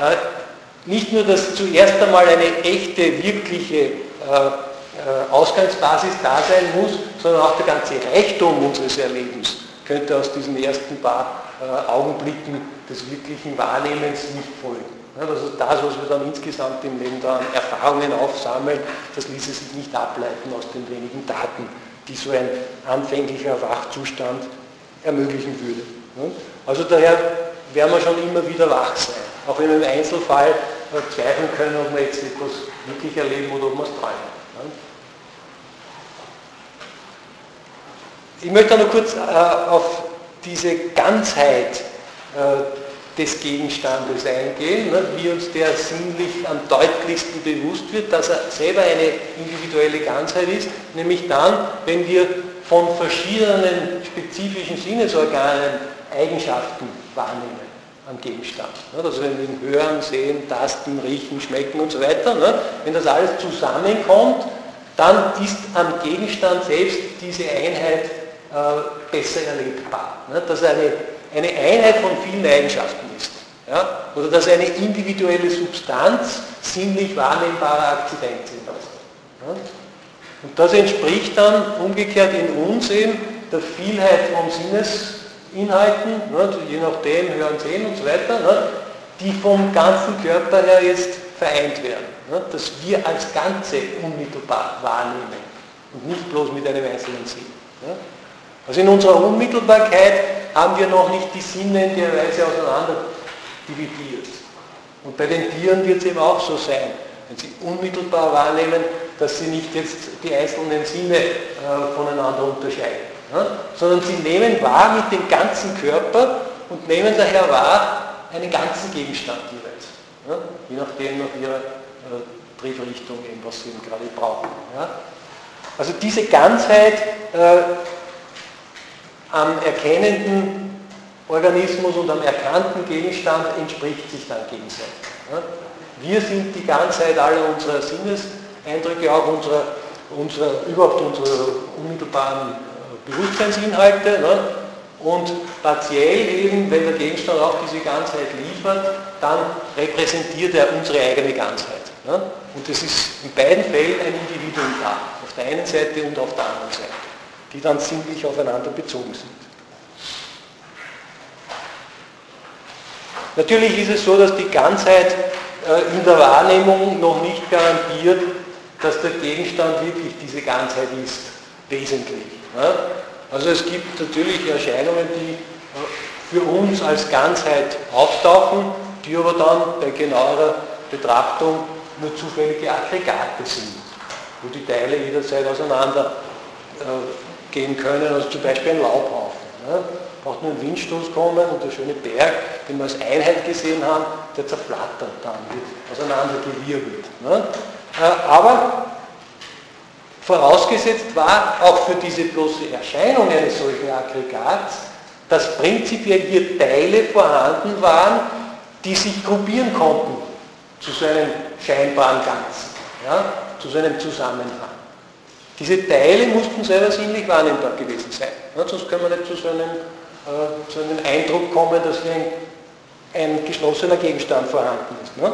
Äh, nicht nur, dass zuerst einmal eine echte, wirkliche äh, äh, Ausgangsbasis da sein muss, sondern auch der ganze Reichtum unseres Erlebens könnte aus diesen ersten paar Augenblicken des wirklichen Wahrnehmens nicht folgen. Also das, was wir dann insgesamt im Leben da an Erfahrungen aufsammeln, das ließe sich nicht ableiten aus den wenigen Daten, die so ein anfänglicher Wachzustand ermöglichen würde. Also daher werden wir schon immer wieder wach sein. Auch wenn wir im Einzelfall zweifeln können, ob wir jetzt etwas wirklich erleben oder ob wir es träumen. Ich möchte noch kurz äh, auf diese Ganzheit äh, des Gegenstandes eingehen, ne, wie uns der sinnlich am deutlichsten bewusst wird, dass er selber eine individuelle Ganzheit ist, nämlich dann, wenn wir von verschiedenen spezifischen Sinnesorganen Eigenschaften wahrnehmen am Gegenstand. Also wenn wir ihn hören, sehen, tasten, riechen, schmecken und so weiter, wenn das alles zusammenkommt, dann ist am Gegenstand selbst diese Einheit äh, besser erlebbar. Dass er eine, Einheit von vielen Eigenschaften ist. Oder dass eine individuelle Substanz sinnlich wahrnehmbare Akzident sind. Und das entspricht dann umgekehrt in uns eben der Vielheit von Sinnes Inhalten, ne, je nachdem, hören, sehen und so weiter, ne, die vom ganzen Körper her jetzt vereint werden. Ne, dass wir als Ganze unmittelbar wahrnehmen und nicht bloß mit einem einzelnen Sinn. Ne. Also in unserer Unmittelbarkeit haben wir noch nicht die Sinne in der Weise auseinander dividiert. Und bei den Tieren wird es eben auch so sein, wenn sie unmittelbar wahrnehmen, dass sie nicht jetzt die einzelnen Sinne äh, voneinander unterscheiden sondern sie nehmen wahr mit dem ganzen Körper und nehmen daher wahr einen ganzen Gegenstand jeweils. Ja? Je nachdem nach ihrer äh, was sie eben gerade brauchen. Also diese Ganzheit äh, am erkennenden Organismus und am erkannten Gegenstand entspricht sich dann gegenseitig. Ja? Wir sind die Ganzheit aller unserer Sinneseindrücke, auch unserer, unserer, überhaupt unserer unmittelbaren Bewusstseinsinhalte ne? und partiell eben, wenn der Gegenstand auch diese Ganzheit liefert, dann repräsentiert er unsere eigene Ganzheit. Ne? Und es ist in beiden Fällen ein Individuum da, auf der einen Seite und auf der anderen Seite, die dann sinnlich aufeinander bezogen sind. Natürlich ist es so, dass die Ganzheit äh, in der Wahrnehmung noch nicht garantiert, dass der Gegenstand wirklich diese Ganzheit ist, wesentlich. Also es gibt natürlich Erscheinungen, die für uns als Ganzheit auftauchen, die aber dann bei genauerer Betrachtung nur zufällige Aggregate sind, wo die Teile jederzeit auseinander äh, gehen können, also zum Beispiel ein Laubhaufen. Ne? Braucht nur ein Windstoß kommen und der schöne Berg, den wir als Einheit gesehen haben, der zerflattert dann, wird auseinandergewirbelt. Ne? Äh, aber Vorausgesetzt war auch für diese bloße Erscheinung eines solchen Aggregats, dass prinzipiell hier Teile vorhanden waren, die sich gruppieren konnten zu so einem scheinbaren Ganzen, ja, zu so einem Zusammenhang. Diese Teile mussten selber sinnlich wahrnehmbar gewesen sein, ja, sonst können wir nicht zu so, einem, äh, zu einem Eindruck kommen, dass wir ein ein geschlossener Gegenstand vorhanden ist. Ne?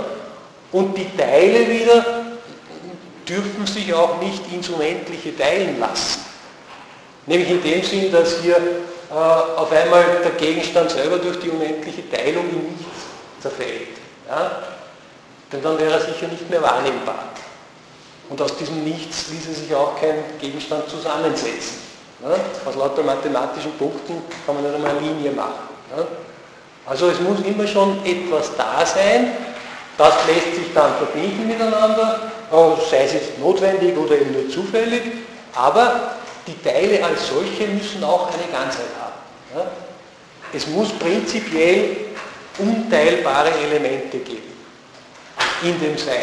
Und die Teile wieder dürfen sich auch nicht ins Unendliche teilen lassen. Nämlich in dem Sinn, dass hier äh, auf einmal der Gegenstand selber durch die unendliche Teilung in nichts zerfällt. Ja? Denn dann wäre er sicher nicht mehr wahrnehmbar. Und aus diesem Nichts ließe sich auch kein Gegenstand zusammensetzen. Ja? Aus lauter mathematischen Punkten kann man nicht einmal eine Linie machen. Ja? Also es muss immer schon etwas da sein, das lässt sich dann verbinden miteinander, sei es jetzt notwendig oder eben nur zufällig, aber die Teile als solche müssen auch eine Ganzheit haben. Es muss prinzipiell unteilbare Elemente geben in dem Sein.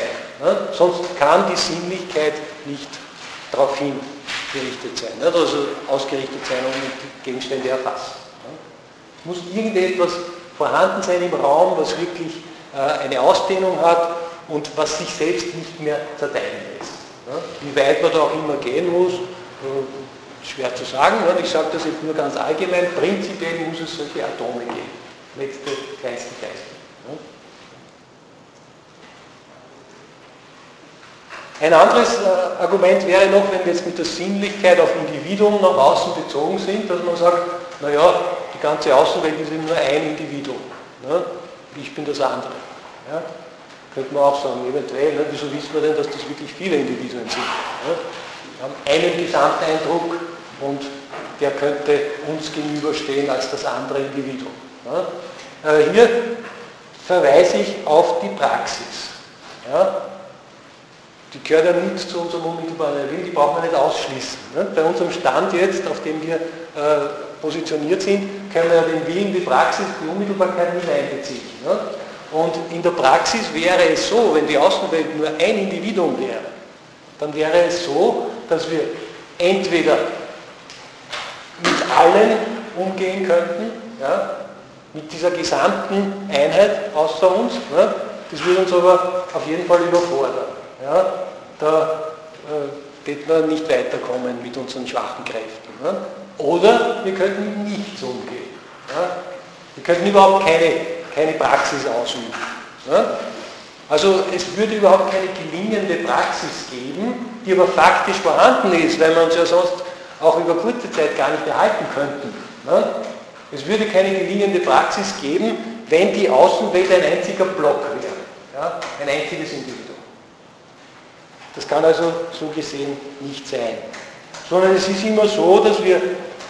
Sonst kann die Sinnlichkeit nicht darauf hingerichtet sein, ja? also ausgerichtet sein und die Gegenstände erfassen. Es muss irgendetwas vorhanden sein im Raum, was wirklich äh, eine Ausdehnung hat und was sich selbst nicht mehr zerteilen lässt. Wie weit man da auch immer gehen muss, äh, schwer zu sagen. Ich sage das jetzt nur ganz allgemein. Prinzipiell muss es solche Atome geben. Letzte, kleinste Geiste. Ein anderes äh, Argument wäre noch, wenn wir jetzt mit der Sinnlichkeit auf Individuum nach außen bezogen sind, dass man sagt, naja, die ganze Außenwelt ist eben nur ein Individuum. Ich bin das andere. Könnte man auch sagen, eventuell, ne? wieso wissen wir denn, dass das wirklich viele Individuen sind? Ne? Wir haben einen Gesamteindruck und der könnte uns gegenüberstehen als das andere Individuum. Ne? Äh, hier verweise ich auf die Praxis. Ja? Die gehört ja nicht zu unserem unmittelbaren Erleben, die brauchen wir nicht ausschließen. Ne? Bei unserem Stand jetzt, auf dem wir äh, positioniert sind, können wir ja den Willen, die Praxis, die Unmittelbarkeit nicht einbeziehen. Ne? Und in der Praxis wäre es so, wenn die Außenwelt nur ein Individuum wäre, dann wäre es so, dass wir entweder mit allen umgehen könnten, ja, mit dieser gesamten Einheit außer uns, ne, das würde uns aber auf jeden Fall überfordern. Ja, da äh, wird man nicht weiterkommen mit unseren schwachen Kräften. Ne. Oder wir könnten mit nichts umgehen. Ja. Wir könnten überhaupt keine keine Praxis ausüben. Also es würde überhaupt keine gelingende Praxis geben, die aber faktisch vorhanden ist, weil man es ja sonst auch über kurze Zeit gar nicht erhalten könnten. Es würde keine gelingende Praxis geben, wenn die Außenwelt ein einziger Block wäre, ein einziges Individuum. Das kann also so gesehen nicht sein. Sondern es ist immer so, dass wir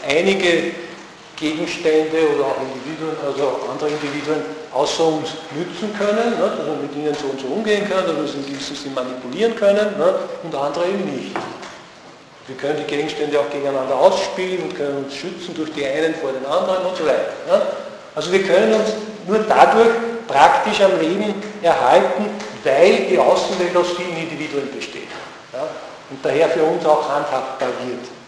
einige Gegenstände oder auch Individuen, also andere Individuen außer uns nützen können, ne, dass wir mit ihnen so und so umgehen können, dass wir sie in manipulieren können ne, und andere eben nicht. Wir können die Gegenstände auch gegeneinander ausspielen und können uns schützen durch die einen vor den anderen und so weiter. Ne. Also wir können uns nur dadurch praktisch am Leben erhalten, weil die Außenwelt aus vielen Individuen besteht. Ja, und daher für uns auch handhabbar wird.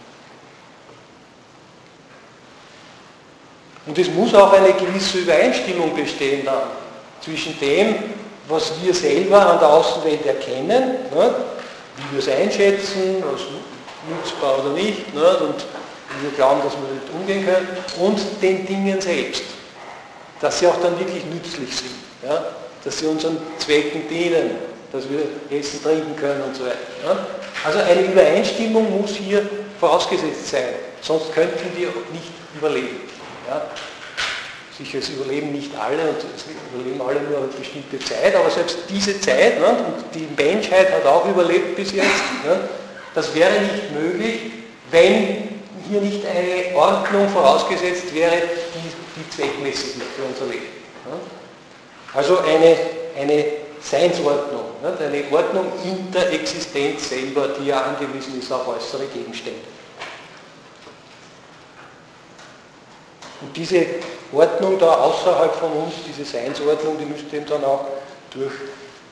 Und es muss auch eine gewisse Übereinstimmung bestehen dann zwischen dem, was wir selber an der Außenwelt erkennen, ne, wie wir es einschätzen, was nutzbar oder nicht, ne, und wie wir glauben, dass wir damit umgehen können, und den Dingen selbst, dass sie auch dann wirklich nützlich sind, ja, dass sie unseren Zwecken dienen, dass wir essen, trinken können und so weiter. Ja. Also eine Übereinstimmung muss hier vorausgesetzt sein, sonst könnten wir nicht überleben. Ja. Sicher, es überleben nicht alle und es überleben alle nur eine bestimmte Zeit, aber selbst diese Zeit, ne, und die Menschheit hat auch überlebt bis jetzt, ne, das wäre nicht möglich, wenn hier nicht eine Ordnung vorausgesetzt wäre, die, die zweckmäßig ist für unser Leben. Ne. Also eine, eine Seinsordnung, ne, eine Ordnung in der Existenz selber, die ja angewiesen ist auf äußere Gegenstände. Und diese Ordnung da außerhalb von uns, diese Seinsordnung, die müsste eben dann auch durch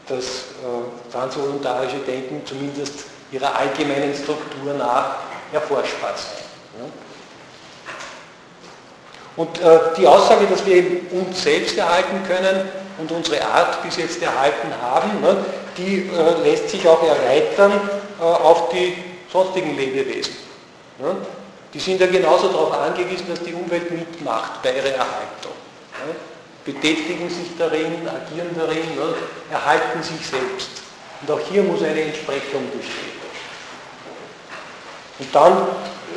das äh, transvoluntarische Denken zumindest ihrer allgemeinen Struktur nach erforschbar sein. Ja. Und äh, die Aussage, dass wir eben uns selbst erhalten können und unsere Art bis jetzt erhalten haben, ne, die äh, lässt sich auch erweitern äh, auf die sonstigen Lebewesen. Ne. Die sind ja genauso darauf angewiesen, dass die Umwelt mitmacht bei ihrer Erhaltung. betätigen sich darin, agieren darin, ne, erhalten sich selbst. Und auch hier muss eine Entsprechung bestehen. Und dann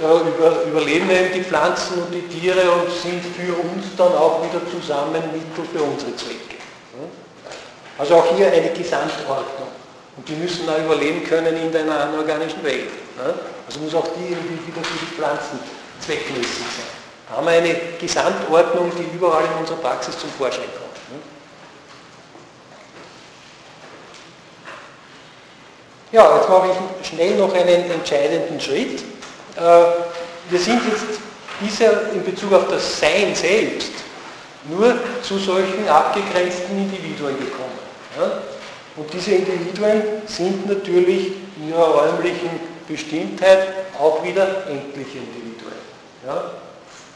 äh, über, überleben eben die Pflanzen und die Tiere und sind für uns dann auch wieder zusammen Mittel für unsere Zwecke. Also auch hier eine Gesamtordnung. Und die müssen auch überleben können in einer anorganischen Welt. Also muss auch die irgendwie wieder für die Pflanzen zweckmäßig sein. Da haben wir eine Gesamtordnung, die überall in unserer Praxis zum Vorschein kommt. Ja, jetzt mache ich schnell noch einen entscheidenden Schritt. Äh, wir sind jetzt bisher in Bezug auf das Sein selbst nur zu solchen abgegrenzten Individuen gekommen. Und diese Individuen sind natürlich in ihrer räumlichen Bestimmtheit auch wieder endliche Individuen.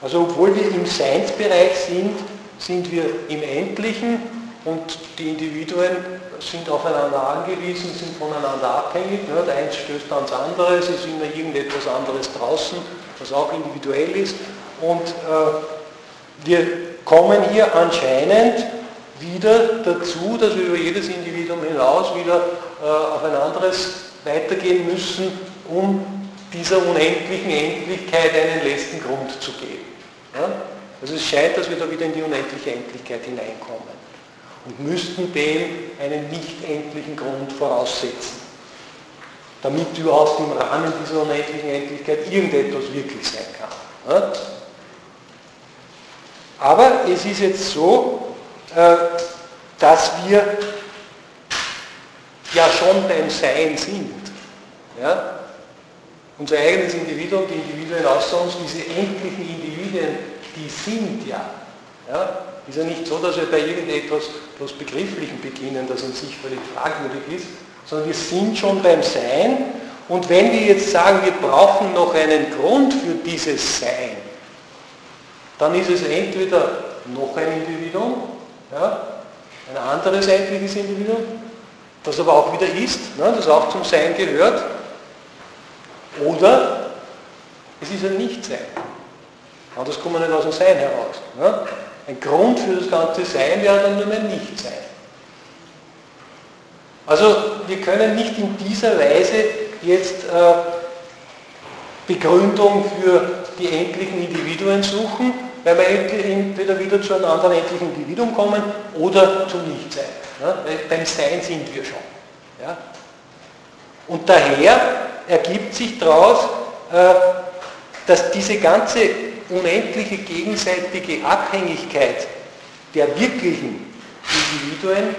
Also obwohl wir im Seinsbereich sind, sind wir im Endlichen und die Individuen sind aufeinander angewiesen, sind voneinander abhängig. Ne? Der eins stößt ans andere, sie sind da irgendetwas anderes draußen, was auch individuell ist. Und äh, wir kommen hier anscheinend wieder dazu, dass wir über jedes Individuum hinaus wieder äh, auf ein anderes weitergehen müssen, um dieser unendlichen Endlichkeit einen letzten Grund zu geben. Ja? Also es scheint, dass wir da wieder in die unendliche Endlichkeit hineinkommen und müssten dem einen nicht endlichen Grund voraussetzen, damit überhaupt im Rahmen dieser unendlichen Endlichkeit irgendetwas wirklich sein kann. Aber es ist jetzt so, äh, dass wir ja schon beim Sein sind. Ja? Unser eigenes Individuum, die Individuen außer uns, diese endlichen Individuen, die sind ja. ja? Ist ja nicht so, dass wir bei irgendetwas bloß Begrifflichen beginnen, das in sich völlig fragwürdig ist, sondern wir sind schon beim Sein. Und wenn wir jetzt sagen, wir brauchen noch einen Grund für dieses Sein, dann ist es entweder noch ein Individuum, ja, ein anderes endliches Individuum, das aber auch wieder ist, ne, das auch zum Sein gehört, oder es ist ein Nichtsein. Anders kommt man nicht aus dem Sein heraus. Ne? Ein Grund für das ganze Sein wäre dann nur mein Nichtsein. Also wir können nicht in dieser Weise jetzt äh, Begründung für die endlichen Individuen suchen, weil wir entweder wieder zu einem anderen endlichen Individuum kommen oder zum Nichtsein. Ja? Weil beim Sein sind wir schon. Ja? Und daher ergibt sich daraus, äh, dass diese ganze unendliche gegenseitige Abhängigkeit der wirklichen Individuen,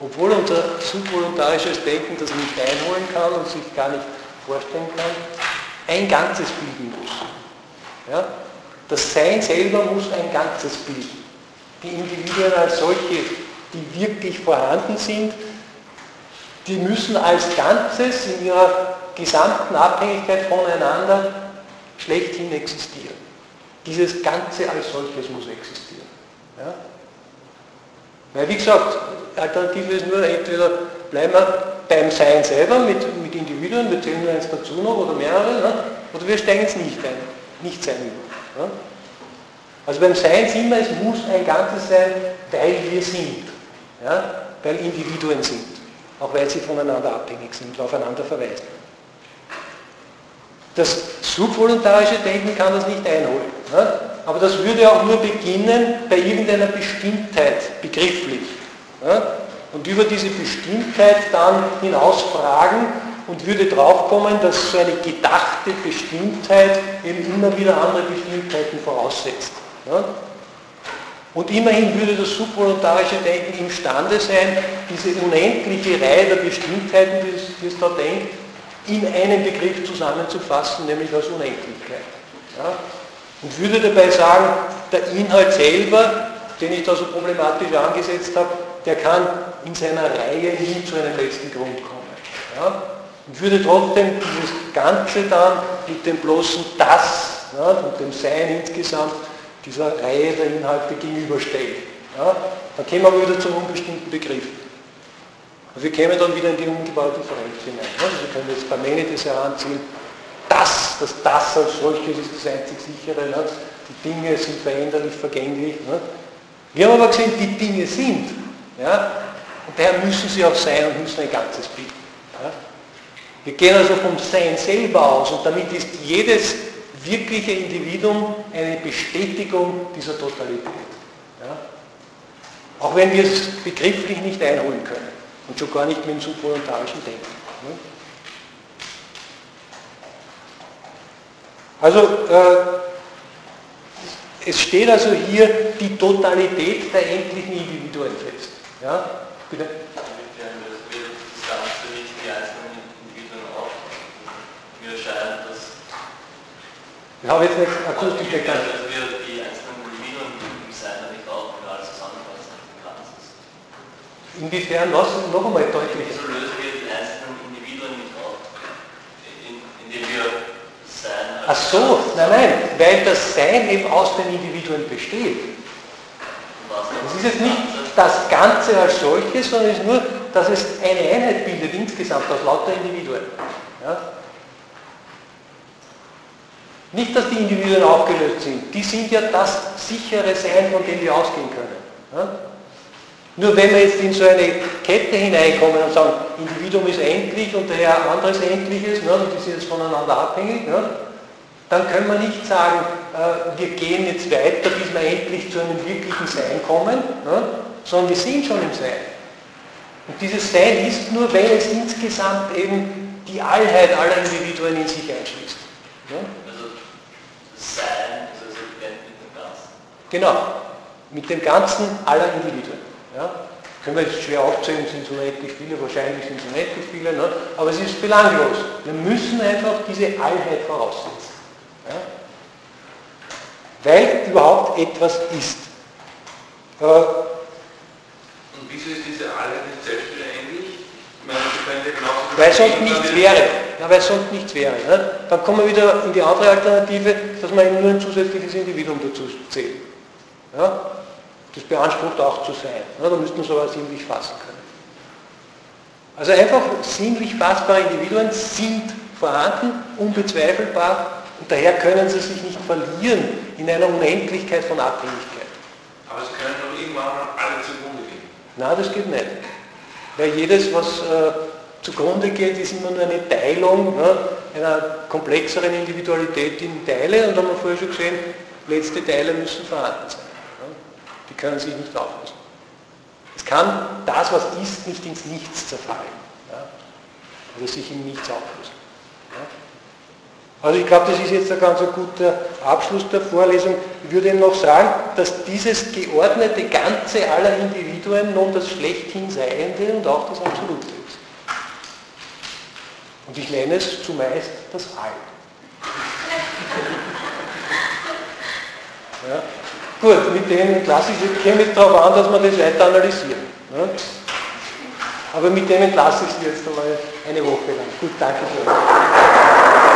obwohl unser subvoluntarisches Denken das nicht einholen kann und sich gar nicht vorstellen kann, ein Ganzes bilden muss. Ja? Das Sein selber muss ein Ganzes bilden. Die Individuen als solche, die wirklich vorhanden sind, die müssen als Ganzes in ihrer gesamten Abhängigkeit voneinander schlechthin existieren. Dieses Ganze als solches muss existieren. Ja? Weil wie gesagt, Alternative ist nur entweder bleiben wir beim Sein selber mit, mit Individuen, wir zählen nur eins dazu noch oder mehrere, ne? oder wir steigen es nicht ein, nicht sein über. Ja? Also beim Sein sind wir, es muss ein Ganzes sein, weil wir sind, ja? weil Individuen sind, auch weil sie voneinander abhängig sind, aufeinander verweisen. Das subvoluntarische Denken kann das nicht einholen. Ne? Aber das würde auch nur beginnen bei irgendeiner Bestimmtheit, begrifflich. Ne? Und über diese Bestimmtheit dann hinaus fragen und würde draufkommen, dass so eine gedachte Bestimmtheit eben immer wieder andere Bestimmtheiten voraussetzt. Ne? Und immerhin würde das subvoluntarische Denken imstande sein, diese unendliche Reihe der Bestimmtheiten, die es, die es da denkt, in einen Begriff zusammenzufassen, nämlich als Unendlichkeit. Ja? Und würde dabei sagen, der Inhalt selber, den ich da so problematisch angesetzt habe, der kann in seiner Reihe nie zu einem letzten Grund kommen. Ja? Und würde trotzdem dieses Ganze dann mit dem bloßen Das ja, und dem Sein insgesamt dieser Reihe der Inhalte gegenüberstellen. Ja? Dann kämen wir wieder zum unbestimmten Begriff. Und wir kämen dann wieder in die ungebaute Vernunft hinein. Also Sie können jetzt Parmenides heranziehen. Das, das Das als solches ist das einzig sichere. Ne? Die Dinge sind veränderlich, vergänglich. Ne? Wir haben aber gesehen, die Dinge sind. Ja? Und daher müssen sie auch sein und müssen ein Ganzes bilden. Ja? Wir gehen also vom Sein selber aus und damit ist jedes wirkliche Individuum eine Bestätigung dieser Totalität. Ja? Auch wenn wir es begrifflich nicht einholen können und schon gar nicht mit dem subvoluntarischen Denken. Ne? Also äh, es steht also hier die Totalität der endlichen Individuen fest. Ja? Bitte? Ich habe jetzt nicht akustisch erkannt. Dass wir die einzelnen Individuen im Sein nicht auch alles zusammenfassen Inwiefern, was? Noch einmal deutlich. Lösen wir die einzelnen Individuen nicht auf, indem wir Sein... Ach so, nein, nein, weil das Sein eben aus den Individuen besteht. Es ist jetzt nicht das Ganze als solches, sondern es ist nur, dass es eine Einheit bildet insgesamt aus lauter Individuen. Ja? Nicht, dass die Individuen aufgelöst sind. Die sind ja das sichere Sein, von dem wir ausgehen können. Ja? Nur wenn wir jetzt in so eine Kette hineinkommen und sagen, Individuum ist endlich und daher anderes Endliches, ne, und die sind jetzt voneinander abhängig, ne, dann können wir nicht sagen, äh, wir gehen jetzt weiter, bis wir endlich zu einem wirklichen Sein kommen, ne, sondern wir sind schon im Sein. Und dieses Sein ist nur, wenn es insgesamt eben die Allheit aller Individuen in sich einschließt. Ne? Sein, also mit dem Ganzen. Genau, mit dem Ganzen aller Individuen. Ja? Können wir jetzt schwer aufzählen, sind so unendlich viele, wahrscheinlich sind es unendlich viele, ne? aber es ist belanglos. Wir müssen einfach diese Allheit voraussetzen. Ja? Weil überhaupt etwas ist. Äh, Und wieso ist diese Allheit nicht selbst wieder endlich? Ich meine, sie könnte genauso weil sonst nichts wäre. Ja, weil sonst nichts wäre. Ne? Dann kommen wir wieder in die andere Alternative, dass man eben nur ein zusätzliches Individuum dazu zählt. Ja? Das beansprucht auch zu sein. Ne? Da müsste man sowas sinnlich fassen können. Also einfach sinnlich fassbare Individuen sind vorhanden, unbezweifelbar, und daher können sie sich nicht verlieren in einer Unendlichkeit von Abhängigkeit. Aber sie können doch irgendwann alle zugrunde gehen. Nein, das geht nicht. Weil jedes, was äh, zugrunde geht, ist immer nur eine Teilung ne, einer komplexeren Individualität in Teile und haben wir vorher schon gesehen, letzte Teile müssen vorhanden sein. Ne. Können sich nicht auflösen. Es kann das, was ist, nicht ins Nichts zerfallen ja, oder sich in Nichts auflösen. Ja. Also ich glaube, das ist jetzt ein ganz guter Abschluss der Vorlesung. Ich würde Ihnen noch sagen, dass dieses geordnete Ganze aller Individuen nun das schlechthin Seiende und auch das Absolute ist. Und ich nenne es zumeist das All. Ja. Gut, mit dem entlasse ich, käme es darauf an, dass wir das weiter analysieren. Ja. Aber mit dem entlasse ich Sie jetzt einmal eine Woche lang. Gut, danke schön.